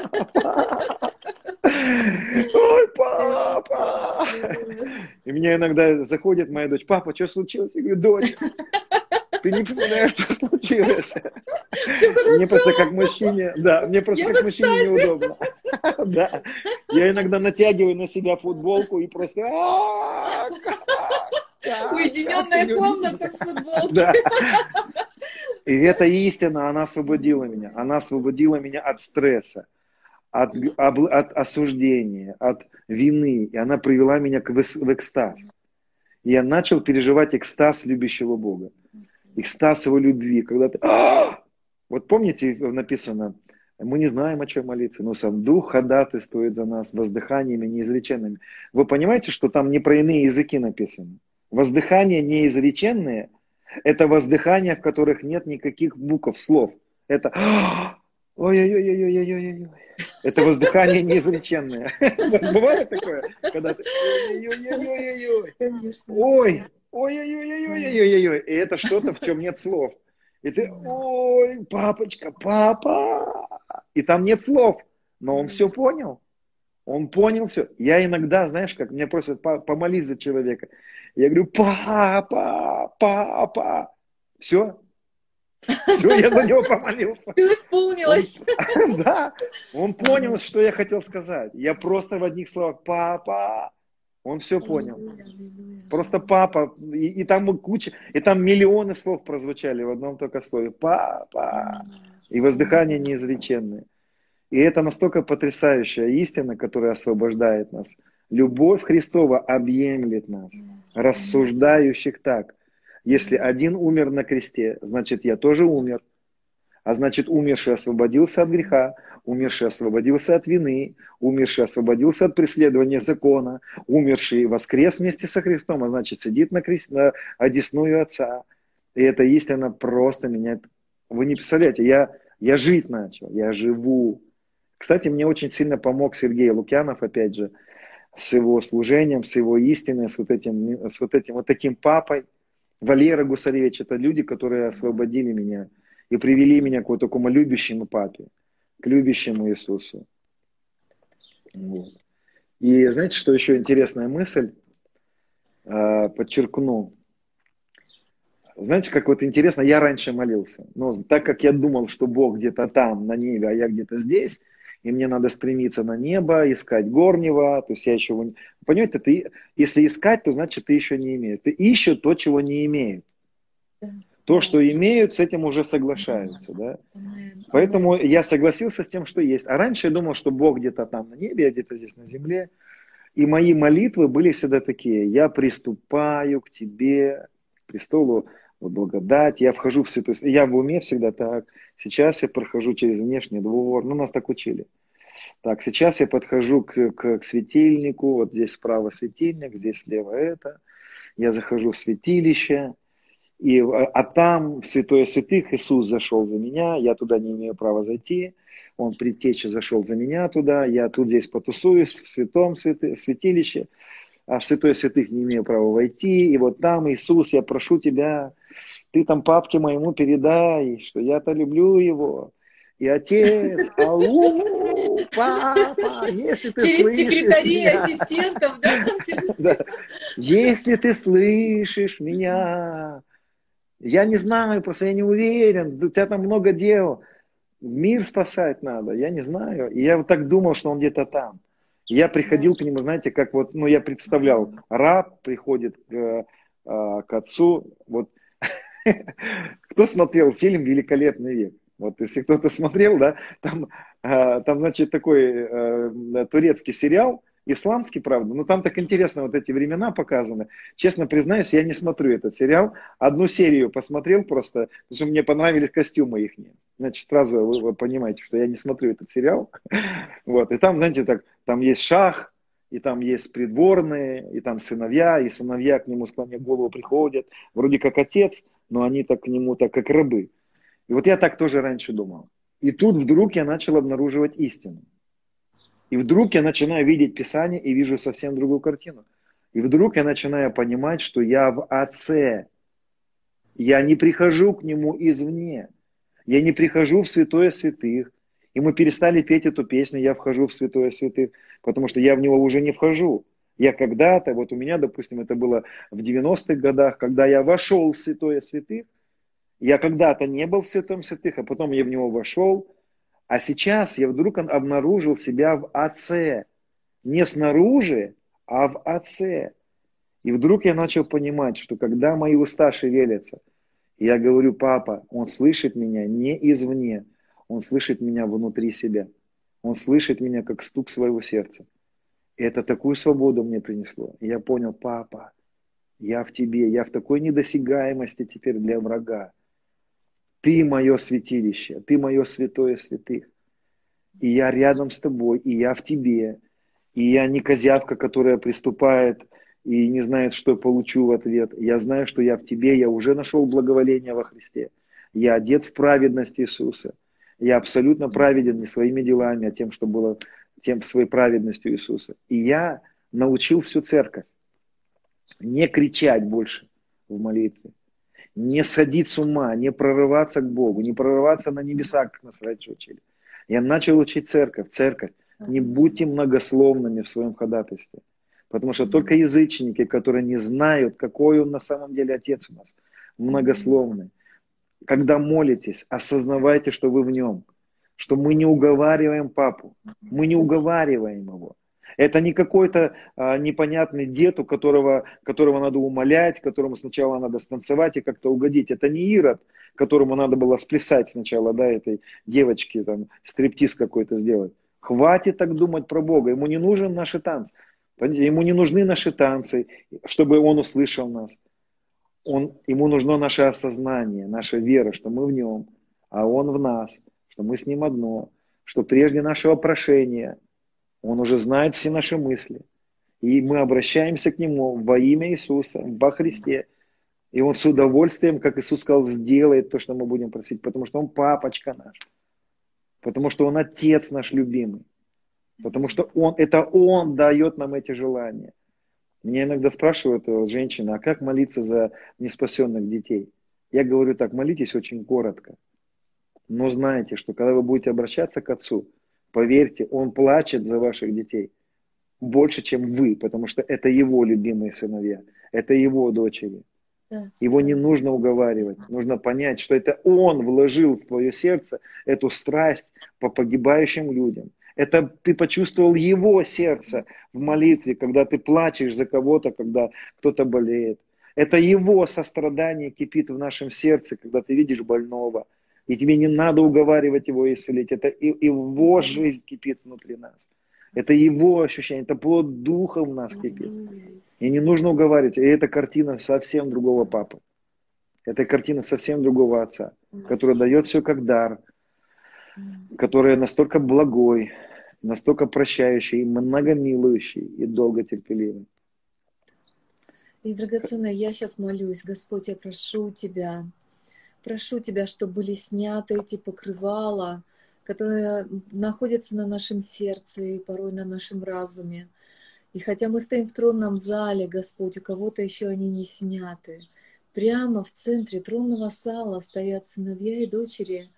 Ой, папа! И мне иногда заходит моя дочь, папа, что случилось? Я говорю, дочь, ты не представляешь, что случилось. Мне просто как мужчине, да, мне просто как мужчине неудобно. Да. Я иногда натягиваю на себя футболку и просто... Уединенная комната в футболке. И эта истина, она освободила меня. Она освободила меня от стресса, от, от осуждения, от вины. И она привела меня к, в экстаз. И я начал переживать экстаз любящего Бога. Экстаз его любви. Когда ты... А! Вот помните, написано, мы не знаем, о чем молиться, но сам Дух ходатайствует за нас воздыханиями неизреченными. Вы понимаете, что там не про иные языки написано? Воздыхания неизреченные – это воздыхания, в которых нет никаких букв, слов. Это ой-ой-ой-ой-ой-ой-ой. Это воздыхание неизреченное. Бывает такое, когда ты ой-ой-ой-ой-ой. Ой, ой-ой-ой-ой-ой-ой-ой. И это что-то, в чем нет слов. И ты, ой, папочка, папа. И там нет слов, но он все понял. Он понял все. Я иногда, знаешь, как меня просят помолись за человека. Я говорю, папа, папа. Все. Все, я за него помолился. Ты исполнилась. Он, да, он понял, что я хотел сказать. Я просто в одних словах, папа, он все понял. Просто папа, и, и там куча, и там миллионы слов прозвучали в одном только слове. Папа. И воздыхание неизреченное. И это настолько потрясающая истина, которая освобождает нас. Любовь Христова объемлет нас, рассуждающих так. Если один умер на кресте, значит я тоже умер. А значит, умерший освободился от греха, умерший освободился от вины, умерший освободился от преследования закона, умерший воскрес вместе со Христом, а значит, сидит на, крест, на одесную Отца. И эта истина просто меняет. Вы не представляете, я, я жить начал, я живу. Кстати, мне очень сильно помог Сергей Лукьянов, опять же, с его служением, с его истиной, с вот этим, с вот этим вот таким папой. Валера Гусаревич, это люди, которые освободили меня и привели меня к вот такому любящему папе, к любящему Иисусу. Вот. И знаете, что еще интересная мысль? А, подчеркну. Знаете, как вот интересно, я раньше молился, но так как я думал, что Бог где-то там, на небе, а я где-то здесь, и мне надо стремиться на небо, искать горнего, то есть я еще... Понимаете, ты, если искать, то значит ты еще не имеешь. Ты ищешь то, чего не имеют. То, что имеют, с этим уже соглашаются, да. Поэтому я согласился с тем, что есть. А раньше я думал, что Бог где-то там на небе, а где-то здесь на земле. И мои молитвы были всегда такие. Я приступаю к тебе, к престолу благодать. Я вхожу в святую... Я в уме всегда так. Сейчас я прохожу через внешний двор. Ну, нас так учили. Так, сейчас я подхожу к, к, к светильнику. Вот здесь справа светильник, здесь слева это. Я захожу в святилище. И, а, а там в святое святых Иисус зашел за меня, я туда не имею права зайти. Он предтеча зашел за меня туда, я тут здесь потусуюсь в святом святы, святилище, а в святое святых не имею права войти. И вот там, Иисус, я прошу тебя, ты там папке моему передай, что я-то люблю его. И отец, ау, папа, если ты Через слышишь секретарей, меня, ассистентов, да? Через... да, если ты слышишь меня, я не знаю, просто я не уверен, у тебя там много дел, мир спасать надо, я не знаю. И я вот так думал, что он где-то там. Я приходил к нему, знаете, как вот, ну, я представлял, раб приходит к, э, к отцу, вот Кто смотрел фильм «Великолепный век»? Вот если кто-то смотрел, да, там, а, там значит, такой э, турецкий сериал, исламский, правда, но там так интересно вот эти времена показаны. Честно признаюсь, я не смотрю этот сериал. Одну серию посмотрел просто, потому что мне понравились костюмы их. Значит, сразу вы, вы понимаете, что я не смотрю этот сериал. Вот, и там, знаете, так, там есть шах, и там есть придворные, и там сыновья, и сыновья к нему склоня голову приходят, вроде как отец, но они так к нему так как рабы. И вот я так тоже раньше думал. И тут вдруг я начал обнаруживать истину. И вдруг я начинаю видеть Писание и вижу совсем другую картину. И вдруг я начинаю понимать, что я в Отце. Я не прихожу к Нему извне. Я не прихожу в святое святых. И мы перестали петь эту песню «Я вхожу в святое святых», потому что я в него уже не вхожу. Я когда-то, вот у меня, допустим, это было в 90-х годах, когда я вошел в святое святых, Я когда-то не был в святом святых, а потом я в него вошел, а сейчас я вдруг обнаружил себя в Отце. Не снаружи, а в Отце. И вдруг я начал понимать, что когда мои уста шевелятся, я говорю, папа, он слышит меня не извне, он слышит меня внутри себя. Он слышит меня как стук своего сердца. И это такую свободу мне принесло. И я понял, папа, я в тебе, я в такой недосягаемости теперь для врага. Ты мое святилище, ты мое святое святых. И я рядом с тобой, и я в тебе. И я не козявка, которая приступает и не знает, что я получу в ответ. Я знаю, что я в тебе, я уже нашел благоволение во Христе. Я одет в праведность Иисуса. Я абсолютно праведен не своими делами, а тем, что было тем своей праведностью Иисуса. И я научил всю церковь не кричать больше в молитве, не садить с ума, не прорываться к Богу, не прорываться на небеса, как нас раньше учили. Я начал учить церковь. Церковь, не будьте многословными в своем ходатайстве. Потому что только язычники, которые не знают, какой он на самом деле отец у нас, многословный. Когда молитесь, осознавайте, что вы в нем, что мы не уговариваем папу, мы не уговариваем его. Это не какой-то а, непонятный дед, у которого, которого надо умолять, которому сначала надо станцевать и как-то угодить. Это не Ирод, которому надо было сплясать сначала, да, этой девочке, там, стриптиз какой-то сделать. Хватит так думать про Бога, ему не нужен танцы. Понимаете, ему не нужны наши танцы, чтобы он услышал нас. Он, ему нужно наше осознание, наша вера, что мы в нем, а он в нас, что мы с ним одно, что прежде нашего прошения он уже знает все наши мысли. И мы обращаемся к нему во имя Иисуса, во Христе. И он с удовольствием, как Иисус сказал, сделает то, что мы будем просить, потому что он папочка наш. Потому что он отец наш любимый. Потому что он, это он дает нам эти желания. Меня иногда спрашивают вот, женщины, а как молиться за неспасенных детей? Я говорю так, молитесь очень коротко. Но знайте, что когда вы будете обращаться к Отцу, поверьте, Он плачет за ваших детей больше, чем вы, потому что это Его любимые сыновья, это Его дочери. Его не нужно уговаривать, нужно понять, что это Он вложил в твое сердце эту страсть по погибающим людям. Это ты почувствовал его сердце в молитве, когда ты плачешь за кого-то, когда кто-то болеет. Это его сострадание кипит в нашем сердце, когда ты видишь больного. И тебе не надо уговаривать его исцелить. Это его жизнь кипит внутри нас. Это его ощущение, это плод духа в нас кипит. И не нужно уговаривать. И эта картина совсем другого папы. Это картина совсем другого отца, который дает все как дар, который настолько благой, настолько прощающий, многомилующий и долготерпеливый. И, драгоценная, я сейчас молюсь, Господь, я прошу Тебя, прошу Тебя, чтобы были сняты эти покрывала, которые находятся на нашем сердце и порой на нашем разуме. И хотя мы стоим в тронном зале, Господь, у кого-то еще они не сняты. Прямо в центре тронного зала стоят сыновья и дочери,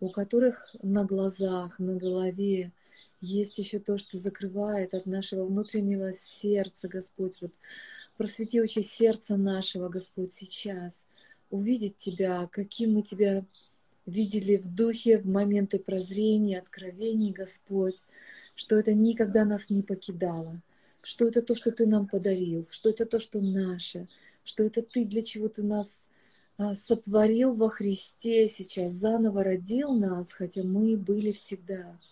у которых на глазах, на голове есть еще то, что закрывает от нашего внутреннего сердца, Господь. Вот просвети очи сердца нашего, Господь, сейчас. Увидеть Тебя, каким мы Тебя видели в духе, в моменты прозрения, откровений, Господь, что это никогда нас не покидало, что это то, что Ты нам подарил, что это то, что наше, что это Ты, для чего Ты нас а, сотворил во Христе сейчас, заново родил нас, хотя мы были всегда –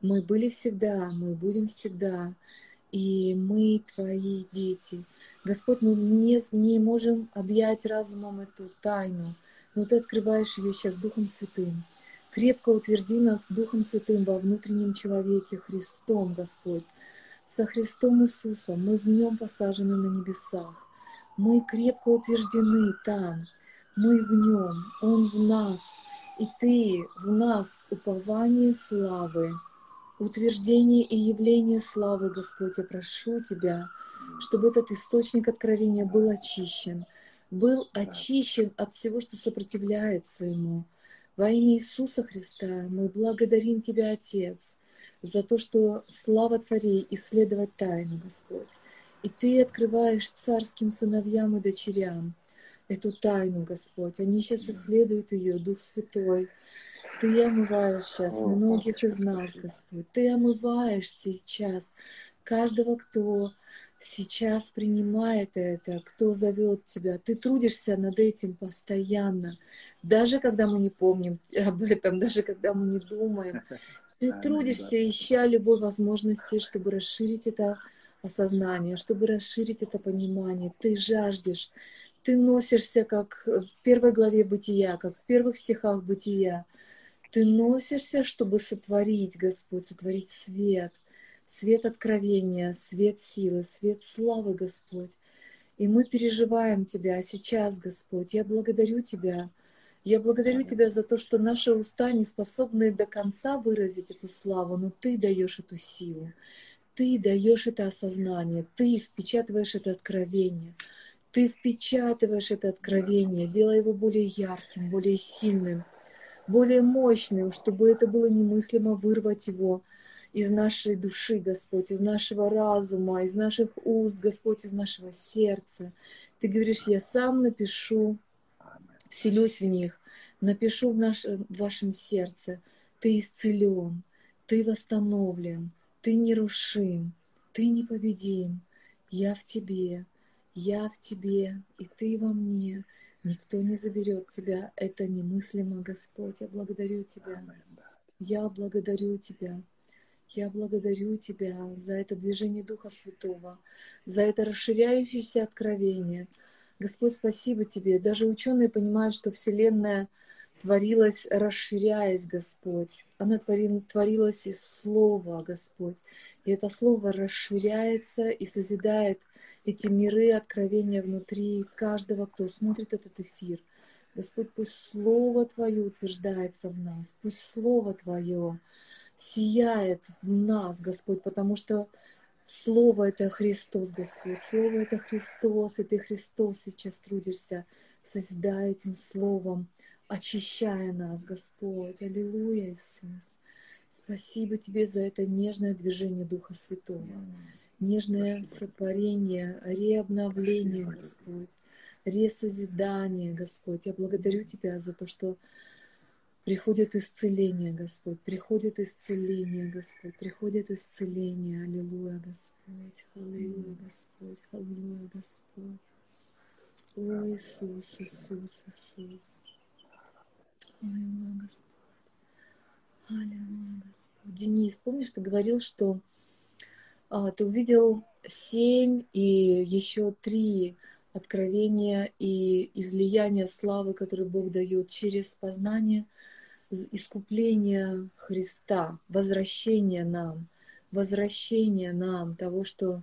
мы были всегда, мы будем всегда, и мы твои дети. Господь, мы не, не можем объять разумом эту тайну, но Ты открываешь ее сейчас Духом Святым. Крепко утверди нас Духом Святым во внутреннем человеке, Христом, Господь. Со Христом Иисусом мы в Нем посажены на небесах. Мы крепко утверждены там. Мы в Нем, Он в нас. И Ты в нас упование славы утверждение и явление славы, Господь, я прошу Тебя, чтобы этот источник откровения был очищен, был очищен от всего, что сопротивляется Ему. Во имя Иисуса Христа мы благодарим Тебя, Отец, за то, что слава царей исследовать тайну, Господь. И Ты открываешь царским сыновьям и дочерям эту тайну, Господь. Они сейчас исследуют ее, Дух Святой. Ты омываешь сейчас многих из нас, Господь. Ты омываешь сейчас каждого, кто сейчас принимает это, кто зовет тебя. Ты трудишься над этим постоянно, даже когда мы не помним об этом, даже когда мы не думаем. Ты трудишься, ища любой возможности, чтобы расширить это осознание, чтобы расширить это понимание. Ты жаждешь, ты носишься, как в первой главе Бытия, как в первых стихах Бытия. Ты носишься, чтобы сотворить, Господь, сотворить свет — свет откровения, свет силы, свет славы, Господь. И мы переживаем Тебя сейчас, Господь. Я благодарю Тебя. Я благодарю Тебя за то, что наши уста не способны до конца выразить эту славу, но Ты даешь эту силу. Ты даешь это осознание, Ты впечатываешь это откровение. Ты впечатываешь это откровение, делая его более ярким, более сильным, более мощным, чтобы это было немыслимо вырвать его из нашей души, Господь, из нашего разума, из наших уст, Господь, из нашего сердца. Ты говоришь, я сам напишу, вселюсь в них, напишу в, наш, в вашем сердце. Ты исцелен, ты восстановлен, ты нерушим, ты непобедим. Я в тебе, я в тебе, и ты во мне. Никто не заберет тебя. Это немыслимо, Господь. Я благодарю тебя. Я благодарю тебя. Я благодарю Тебя за это движение Духа Святого, за это расширяющееся откровение. Господь, спасибо Тебе. Даже ученые понимают, что Вселенная творилась, расширяясь, Господь. Она творилась из Слова, Господь. И это Слово расширяется и созидает эти миры откровения внутри каждого, кто смотрит этот эфир. Господь, пусть Слово Твое утверждается в нас, пусть Слово Твое сияет в нас, Господь, потому что Слово — это Христос, Господь. Слово — это Христос, и Ты, Христос, сейчас трудишься, созидая этим Словом, очищая нас, Господь. Аллилуйя, Иисус. Спасибо Тебе за это нежное движение Духа Святого, нежное сотворение, реобновление, Господь, ресозидание, Господь. Я благодарю Тебя за то, что Приходит исцеление, Господь, приходит исцеление, Господь, приходит исцеление. Аллилуйя, Господь, аллилуйя, Господь, аллилуйя, Господь. О, Иисус, Иисус, Иисус. Аллилуйя, Господь. Аллилуйя, Господь. Денис, помнишь, ты говорил, что ты увидел семь и еще три откровения и излияния славы, которые Бог дает через познание – искупления Христа, возвращения нам, возвращения нам того, что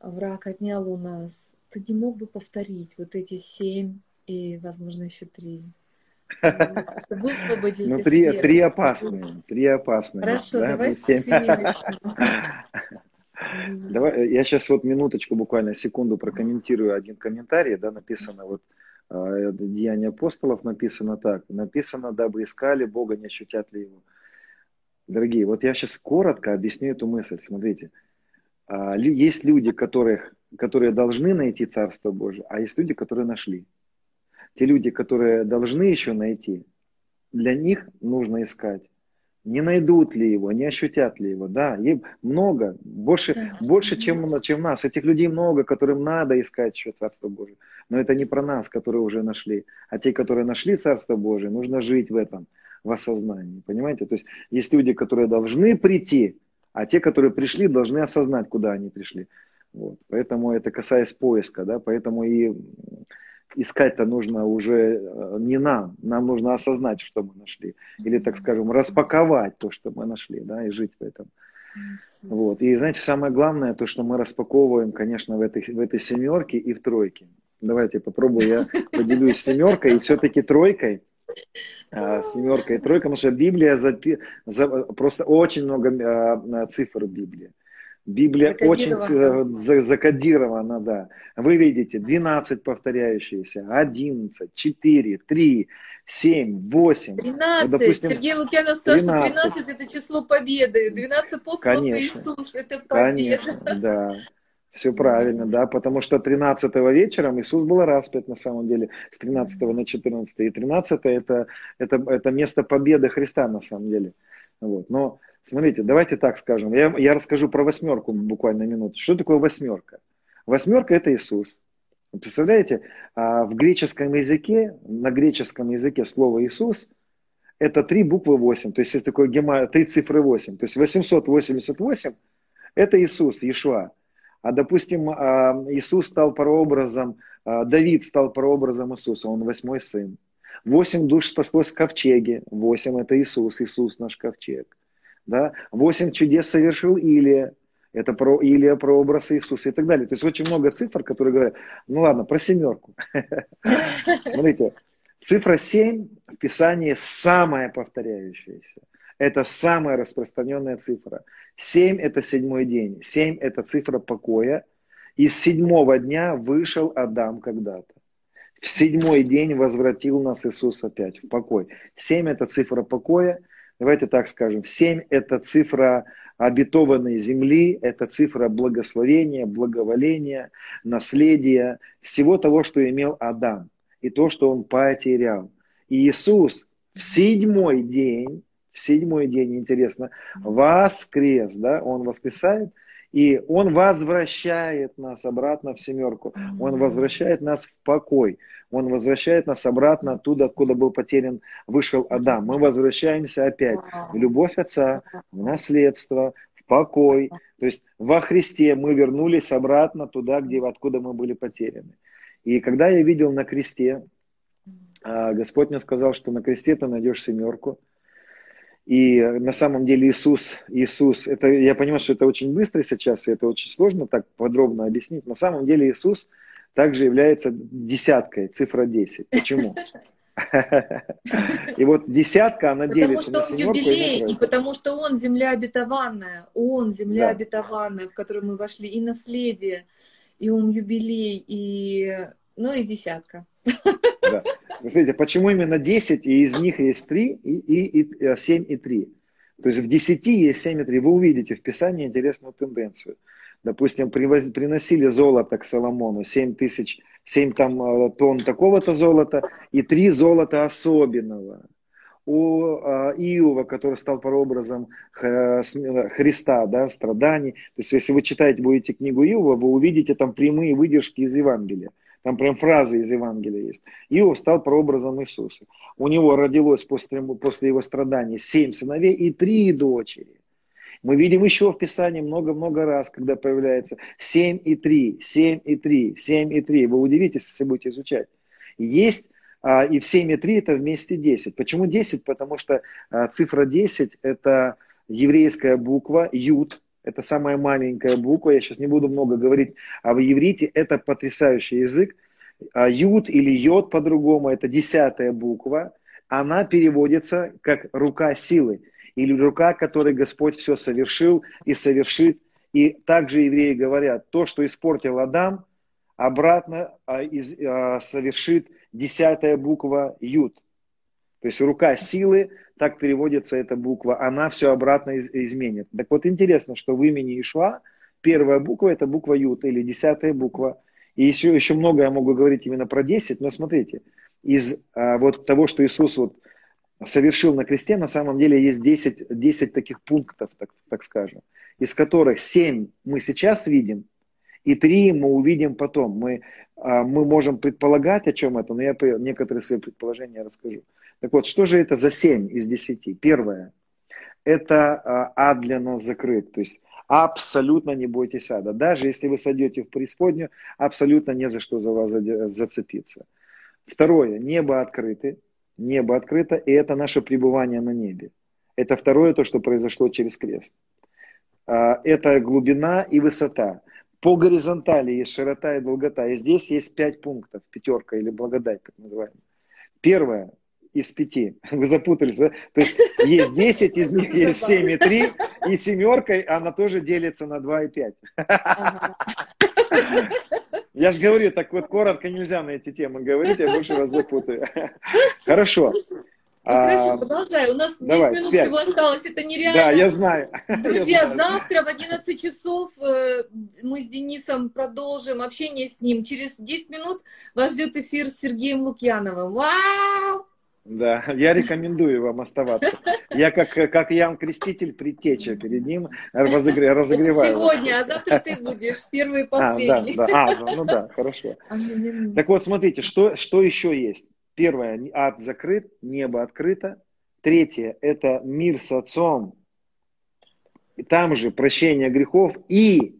враг отнял у нас. Ты не мог бы повторить вот эти семь и, возможно, еще три? Высвободить ну, три, три опасные, три опасные. Хорошо, да, давай с Давай, я сейчас вот минуточку, буквально секунду прокомментирую один комментарий, да, написано вот а, Деяния апостолов написано так. Написано, дабы искали Бога, не ощутят ли Его. Дорогие, вот я сейчас коротко объясню эту мысль. Смотрите, а, есть люди, которых, которые должны найти Царство Божие, а есть люди, которые нашли. Те люди, которые должны еще найти, для них нужно искать не найдут ли его, не ощутят ли его. Да, им много, больше, да. больше чем, чем нас. Этих людей много, которым надо искать еще Царство Божие. Но это не про нас, которые уже нашли. А те, которые нашли Царство Божие, нужно жить в этом, в осознании. Понимаете? То есть есть люди, которые должны прийти, а те, которые пришли, должны осознать, куда они пришли. Вот. Поэтому это касаясь поиска, да, поэтому и искать-то нужно уже э, не нам, нам нужно осознать, что мы нашли, или, так скажем, распаковать то, что мы нашли, да, и жить в этом. Вот. И знаете, самое главное, то, что мы распаковываем, конечно, в этой, в этой семерке и в тройке. Давайте попробую, я поделюсь семеркой и все-таки тройкой. А, семерка и тройка, потому что Библия запи... за... просто очень много а, цифр в Библии. Библия очень э, закодирована, да. Вы видите 12 повторяющиеся, 11, 4, 3, 7, 8. 13. Вот, допустим, Сергей Лукьянов сказал, 13. что 13 это число победы. 12 апостолов. Иисус это победа. Конечно, да. Все правильно, да, потому что 13 вечером Иисус был распят на самом деле, с 13 на 14, и 13 это, это, это место победы Христа на самом деле. Вот. Но смотрите, давайте так скажем, я, я расскажу про восьмерку буквально минуту. Что такое восьмерка? Восьмерка это Иисус. Представляете, а в греческом языке, на греческом языке слово Иисус это три буквы 8, то есть есть такое гема, три цифры 8, то есть 888 это Иисус, Иешуа. А допустим, а, Иисус стал прообразом, а, Давид стал прообразом Иисуса, он восьмой сын. Восемь душ спаслось в ковчеге, восемь это Иисус, Иисус наш ковчег. Да? Восемь чудес совершил Илия, это про Илия, прообраз Иисуса и так далее. То есть очень много цифр, которые говорят, ну ладно, про семерку. Смотрите, цифра 7 в Писании самая повторяющаяся. Это самая распространенная цифра. Семь – это седьмой день. Семь – это цифра покоя. Из седьмого дня вышел Адам когда-то. В седьмой день возвратил нас Иисус опять в покой. Семь – это цифра покоя. Давайте так скажем. Семь – это цифра обетованной земли, это цифра благословения, благоволения, наследия, всего того, что имел Адам и то, что он потерял. И Иисус в седьмой день в седьмой день, интересно, воскрес, да, он воскресает, и он возвращает нас обратно в семерку, он возвращает нас в покой, он возвращает нас обратно оттуда, откуда был потерян, вышел Адам. Мы возвращаемся опять в любовь Отца, в наследство, в покой. То есть во Христе мы вернулись обратно туда, где, откуда мы были потеряны. И когда я видел на кресте, а, Господь мне сказал, что на кресте ты найдешь семерку, и на самом деле Иисус, Иисус, это, я понимаю, что это очень быстро сейчас, и это очень сложно так подробно объяснить. На самом деле Иисус также является десяткой, цифра 10. Почему? И вот десятка, она потому делится на семерку юбилей, и, и потому что он земля обетованная, он земля да. обетованная, в которую мы вошли, и наследие, и он юбилей, и ну и десятка. Да. Смотрите, почему именно 10, и из них есть 3, и, и, и 7 и 3. То есть в 10 есть 7 и 3. Вы увидите в Писании интересную тенденцию. Допустим, привоз, приносили золото к Соломону, 7 тысяч, 7 там, э, тонн такого-то золота и 3 золота особенного. У э, Иова, который стал прообразом Христа, да, страданий. То есть, если вы читаете, будете книгу Иова, вы увидите там прямые выдержки из Евангелия. Там прям фразы из Евангелия есть. Иов стал прообразом Иисуса. У него родилось после, после его страданий семь сыновей и три дочери. Мы видим еще в Писании много-много раз, когда появляется 7 и 3, 7 и 3, 7 и 3. Вы удивитесь, если будете изучать. Есть а, и в 7 и 3 это вместе 10. Почему 10? Потому что а, цифра 10 это еврейская буква Юд, это самая маленькая буква, я сейчас не буду много говорить, а в иврите это потрясающий язык. А Юд или Йод по-другому, это десятая буква, она переводится как рука силы или рука, которой Господь все совершил и совершит. И также евреи говорят, то, что испортил Адам, обратно а, а, совершит десятая буква Юд. То есть рука силы, так переводится эта буква, она все обратно из, изменит. Так вот интересно, что в имени Ишва первая буква это буква Ют или десятая буква. И еще, еще много я могу говорить именно про 10, но смотрите, из а, вот того, что Иисус вот совершил на кресте, на самом деле есть 10, 10 таких пунктов, так, так скажем, из которых 7 мы сейчас видим, и 3 мы увидим потом. Мы, а, мы можем предполагать, о чем это, но я некоторые свои предположения расскажу. Так вот, что же это за 7 из 10? Первое, это а, ад для нас закрыт. То есть абсолютно не бойтесь ада. Даже если вы сойдете в преисподнюю, абсолютно не за что за вас зацепиться. Второе, небо открыто. Небо открыто, и это наше пребывание на небе. Это второе, то, что произошло через крест. А, это глубина и высота. По горизонтали есть широта и долгота. И здесь есть пять пунктов, пятерка или благодать, так называемая. Первое, из пяти. Вы запутались, да? То есть есть 10, из них есть 7 и 3, и семеркой она тоже делится на 2 и 5. Я же говорю, так вот коротко нельзя на эти темы говорить, я больше вас запутаю. Хорошо. Ну, а, хорошо, продолжай. У нас 10 давай, минут 5. всего осталось, это нереально. Да, я знаю. Друзья, я знаю. завтра в 11 часов э, мы с Денисом продолжим общение с ним. Через 10 минут вас ждет эфир с Сергеем Лукьяновым. Вау! Да, я рекомендую вам оставаться. Я как, как Ян Креститель, предтеча перед ним разогре, разогреваю. сегодня, а завтра ты будешь первый и последний. А, да, да. А, ну да, хорошо. Так вот, смотрите, что, что еще есть? Первое, ад закрыт, небо открыто. Третье, это мир с Отцом. Там же прощение грехов и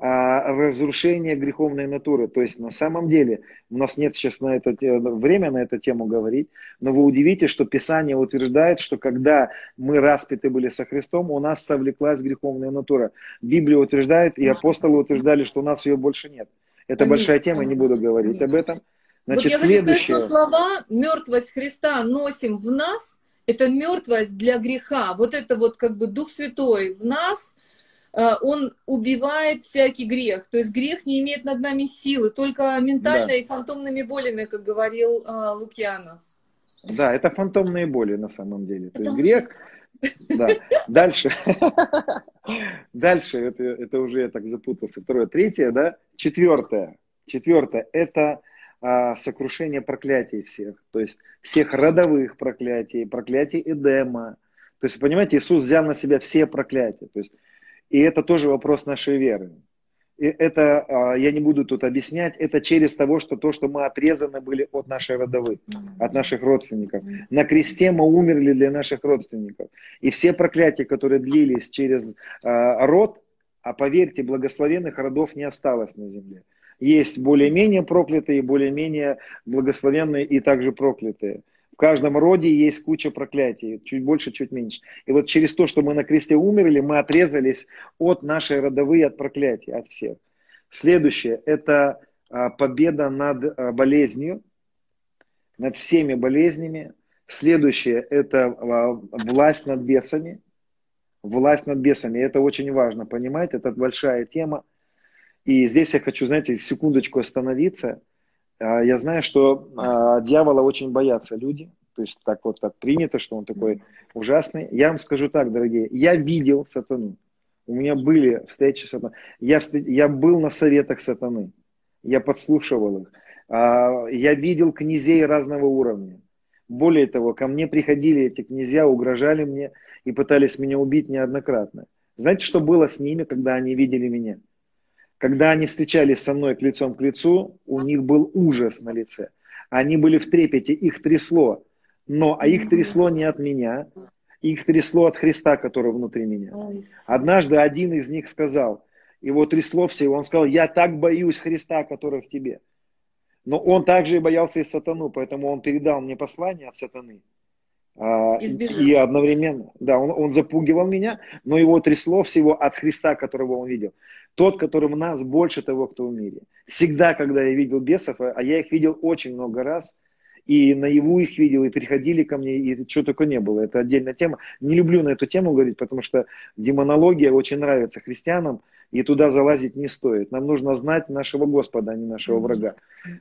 разрушение греховной натуры. То есть на самом деле, у нас нет сейчас на это время на эту тему говорить, но вы удивитесь, что Писание утверждает, что когда мы распяты были со Христом, у нас совлеклась греховная натура. Библия утверждает, и апостолы утверждали, что у нас ее больше нет. Это Аминь. большая тема, не буду говорить об этом. Значит, вот я следующее... хочу сказать, что слова «мертвость Христа носим в нас» — это мертвость для греха. Вот это вот как бы Дух Святой в нас — он убивает всякий грех. То есть грех не имеет над нами силы, только ментально да. и фантомными болями, как говорил э, Лукьянов. Да, это фантомные боли на самом деле. То есть грех... Да. Дальше. Дальше, это, это уже я так запутался. Второе. Третье, да? Четвертое. Четвертое. Это а, сокрушение проклятий всех. То есть всех родовых проклятий, проклятий Эдема. То есть, понимаете, Иисус взял на себя все проклятия. То есть и это тоже вопрос нашей веры. И это, а, я не буду тут объяснять, это через того, что то, что мы отрезаны были от нашей родовых, от наших родственников. На кресте мы умерли для наших родственников. И все проклятия, которые длились через а, род, а поверьте, благословенных родов не осталось на земле. Есть более-менее проклятые, более-менее благословенные и также проклятые каждом роде есть куча проклятий, чуть больше, чуть меньше. И вот через то, что мы на кресте умерли, мы отрезались от нашей родовой, от проклятий, от всех. Следующее – это а, победа над а, болезнью, над всеми болезнями. Следующее – это а, власть над бесами. Власть над бесами. Это очень важно понимать, это большая тема. И здесь я хочу, знаете, секундочку остановиться – я знаю, что а, дьявола очень боятся люди. То есть так вот так принято, что он такой ужасный. Я вам скажу так, дорогие, я видел сатану. У меня были встречи с сатаной. Я, я был на советах сатаны. Я подслушивал их. А, я видел князей разного уровня. Более того, ко мне приходили эти князья, угрожали мне и пытались меня убить неоднократно. Знаете, что было с ними, когда они видели меня? Когда они встречались со мной к лицом к лицу, у них был ужас на лице. Они были в трепете, их трясло. Но, а их трясло не от меня, их трясло от Христа, который внутри меня. Однажды один из них сказал, его трясло все, и он сказал, я так боюсь Христа, который в тебе. Но он также и боялся и сатану, поэтому он передал мне послание от сатаны. А, Избежать. И одновременно, да, он, он запугивал меня, но его трясло всего от Христа, которого он видел. Тот, который в нас больше того, кто в мире. Всегда, когда я видел бесов, а я их видел очень много раз, и наяву их видел, и приходили ко мне, и что только не было. Это отдельная тема. Не люблю на эту тему говорить, потому что демонология очень нравится христианам, и туда залазить не стоит. Нам нужно знать нашего Господа, а не нашего врага.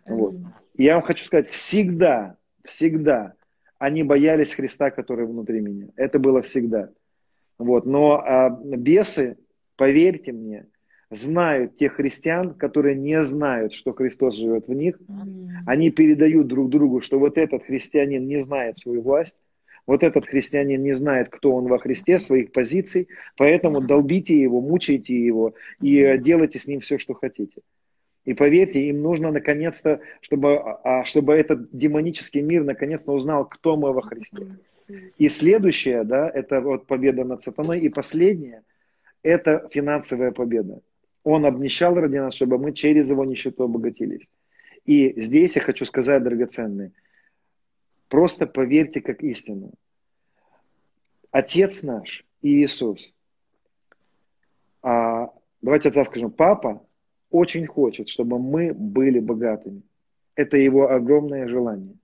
Вот. И я вам хочу сказать, всегда, всегда они боялись Христа, который внутри меня. Это было всегда. Вот. Но а, бесы, поверьте мне, знают тех христиан, которые не знают, что Христос живет в них. Они передают друг другу, что вот этот христианин не знает свою власть, вот этот христианин не знает, кто он во Христе, своих позиций, поэтому долбите его, мучайте его и делайте с ним все, что хотите. И поверьте, им нужно наконец-то, чтобы, а, чтобы этот демонический мир наконец-то узнал, кто мы во Христе. И следующее, да, это вот победа над сатаной. И последнее, это финансовая победа. Он обнищал ради нас, чтобы мы через его нищету обогатились. И здесь я хочу сказать, драгоценные, просто поверьте как истину. Отец наш Иисус, а, давайте так скажем, Папа очень хочет, чтобы мы были богатыми. Это его огромное желание.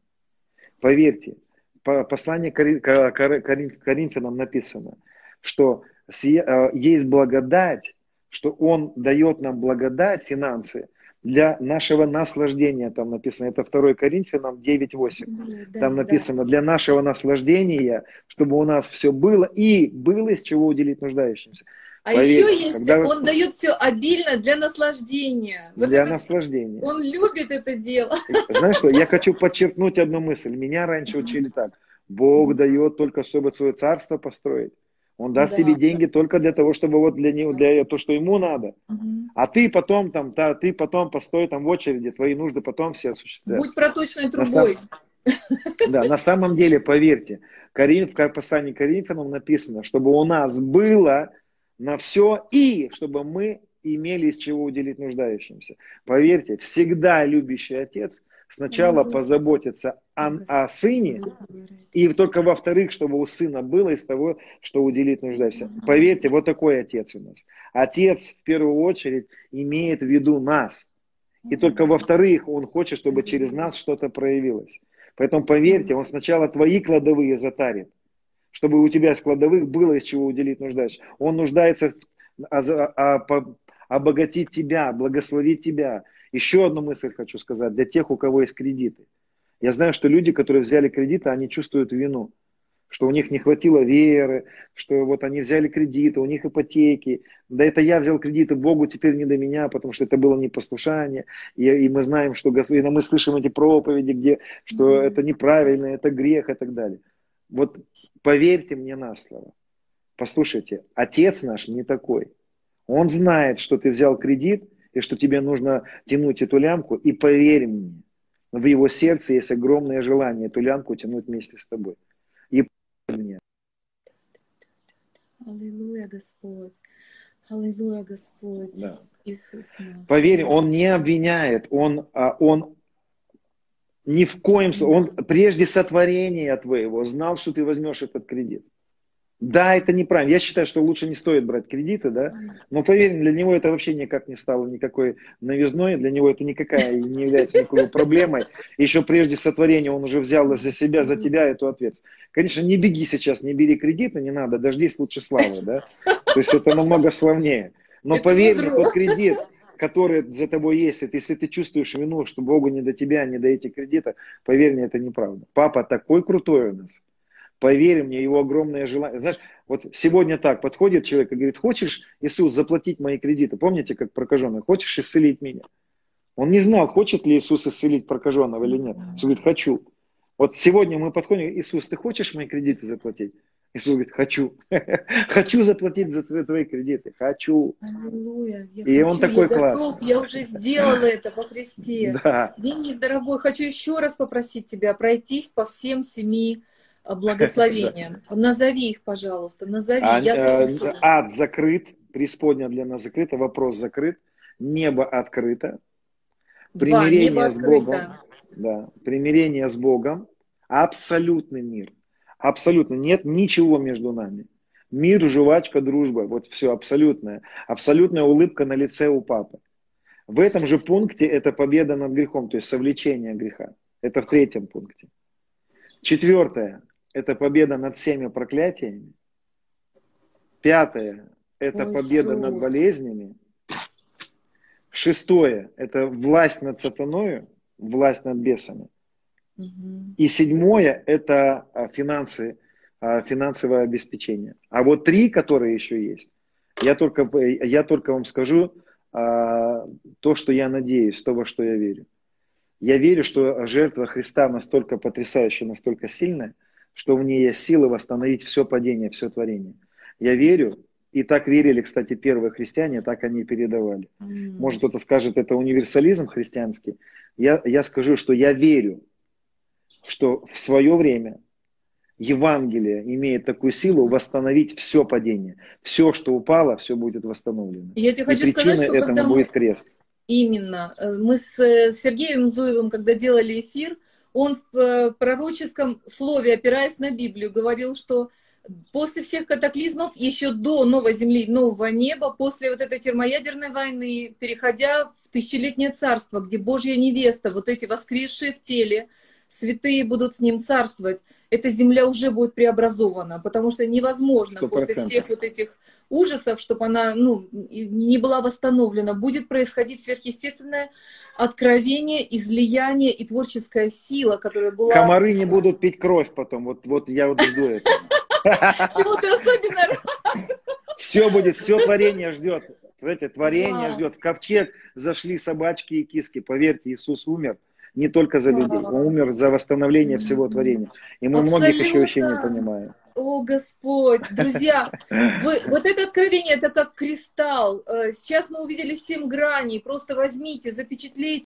Поверьте, по посланию к Коринфянам написано, что а, есть благодать, что Он дает нам благодать, финансы, для нашего наслаждения, там написано, это 2 Коринфянам 9.8, да, там написано, да. для нашего наслаждения, чтобы у нас все было, и было из чего уделить нуждающимся. А Поверь, еще есть, когда... он дает все обильно для наслаждения. Вот для это, наслаждения. Он любит это дело. Знаешь что, я хочу подчеркнуть одну мысль. Меня раньше учили так. Бог дает только, чтобы свое царство построить. Он даст да, тебе деньги только для того, чтобы вот для него, для то, что ему надо. Угу. А ты потом там, да, ты потом постой там в очереди, твои нужды потом все осуществляют. Будь проточной трубой. На Да, на самом деле, поверьте, Корин, в послании Коринфянам написано, чтобы у нас было на все и чтобы мы имели из чего уделить нуждающимся. Поверьте, всегда любящий отец сначала позаботится о, о сыне, и только во-вторых, чтобы у сына было из того, что уделить нуждающимся. Поверьте, вот такой отец у нас. Отец в первую очередь имеет в виду нас. И только во-вторых, он хочет, чтобы через нас что-то проявилось. Поэтому поверьте, он сначала твои кладовые затарит, чтобы у тебя из кладовых было из чего уделить нуждающимся. Он нуждается в, обогатить тебя, благословить тебя. Еще одну мысль хочу сказать для тех, у кого есть кредиты. Я знаю, что люди, которые взяли кредиты, они чувствуют вину, что у них не хватило веры, что вот они взяли кредиты, у них ипотеки. Да это я взял кредиты, Богу теперь не до меня, потому что это было непослушание. И, и мы знаем, что и мы слышим эти проповеди, где, что это неправильно, это грех и так далее. Вот поверьте мне на слово. Послушайте, отец наш не такой. Он знает, что ты взял кредит и что тебе нужно тянуть эту лямку. И поверь мне, в его сердце есть огромное желание эту лямку тянуть вместе с тобой. И поверь мне. Аллилуйя, Господь. Аллилуйя, Господь. Да. Иисус. Поверь, он не обвиняет, он, а, он ни в коем случае, он прежде сотворения твоего знал, что ты возьмешь этот кредит. Да, это неправильно. Я считаю, что лучше не стоит брать кредиты, да. Но поверь, для него это вообще никак не стало никакой новизной, для него это никакая не является никакой проблемой. Еще прежде сотворения он уже взял за себя, за тебя эту ответственность. Конечно, не беги сейчас, не бери кредиты, не надо, дождись лучше славы, да. То есть это намного славнее. Но поверь мне, тот кредит, который за тобой есть, это если ты чувствуешь вину, что Богу не до тебя, не до этих кредитов, поверь мне, это неправда. Папа такой крутой у нас. Поверь мне, его огромное желание. Знаешь, вот сегодня так подходит человек и говорит, хочешь, Иисус, заплатить мои кредиты? Помните, как прокаженный, хочешь исцелить меня? Он не знал, хочет ли Иисус исцелить прокаженного или нет. Иисус говорит, хочу. Вот сегодня мы подходим, Иисус, ты хочешь мои кредиты заплатить? Иисус говорит, хочу. хочу заплатить за твои, твои кредиты. Хочу. Аллилуйя. Я и хочу, он такой я готов, я уже сделала это по Христе. Да. Денис, дорогой, хочу еще раз попросить тебя пройтись по всем семи благословениям. Назови их, пожалуйста, назови. А, я э, ад закрыт, преисподня для нас закрыта, вопрос закрыт, небо открыто, Два, примирение небо с Богом. Да, примирение с Богом, абсолютный мир – Абсолютно нет ничего между нами. Мир, жвачка, дружба. Вот все абсолютное. Абсолютная улыбка на лице у папы. В этом же пункте это победа над грехом, то есть совлечение греха. Это в третьем пункте. Четвертое – это победа над всеми проклятиями. Пятое – это Ой, победа Иисус. над болезнями. Шестое – это власть над сатаною, власть над бесами. И седьмое – это а, финансы, а, финансовое обеспечение. А вот три, которые еще есть, я только, я только вам скажу а, то, что я надеюсь, то, во что я верю. Я верю, что жертва Христа настолько потрясающая, настолько сильная, что в ней есть сила восстановить все падение, все творение. Я верю, и так верили, кстати, первые христиане, так они передавали. Может, кто-то скажет, это универсализм христианский. Я, я скажу, что я верю, что в свое время Евангелие имеет такую силу восстановить все падение. Все, что упало, все будет восстановлено. Я тебе хочу И сказать, что этому когда будет крест. Именно. Э, мы с э, Сергеем Зуевым, когда делали эфир, он в э, пророческом слове, опираясь на Библию, говорил, что после всех катаклизмов, еще до новой земли, нового неба, после вот этой термоядерной войны, переходя в тысячелетнее царство, где Божья невеста, вот эти воскресшие в теле, святые будут с ним царствовать. Эта земля уже будет преобразована, потому что невозможно 100%. после всех вот этих ужасов, чтобы она ну, не была восстановлена. Будет происходить сверхъестественное откровение, излияние и творческая сила, которая была... Комары не будут пить кровь потом, вот, вот я вот жду этого. Чего ты особенно рад? Все будет, все творение ждет. Знаете, творение ждет. В ковчег зашли собачки и киски. Поверьте, Иисус умер не только за людей. Он умер за восстановление всего творения. И мы Абсолютно. многих еще вещей не понимаем. О, Господь! Друзья, вы, вот это откровение, это как кристалл. Э, сейчас мы увидели семь граней. Просто возьмите, запечатлейте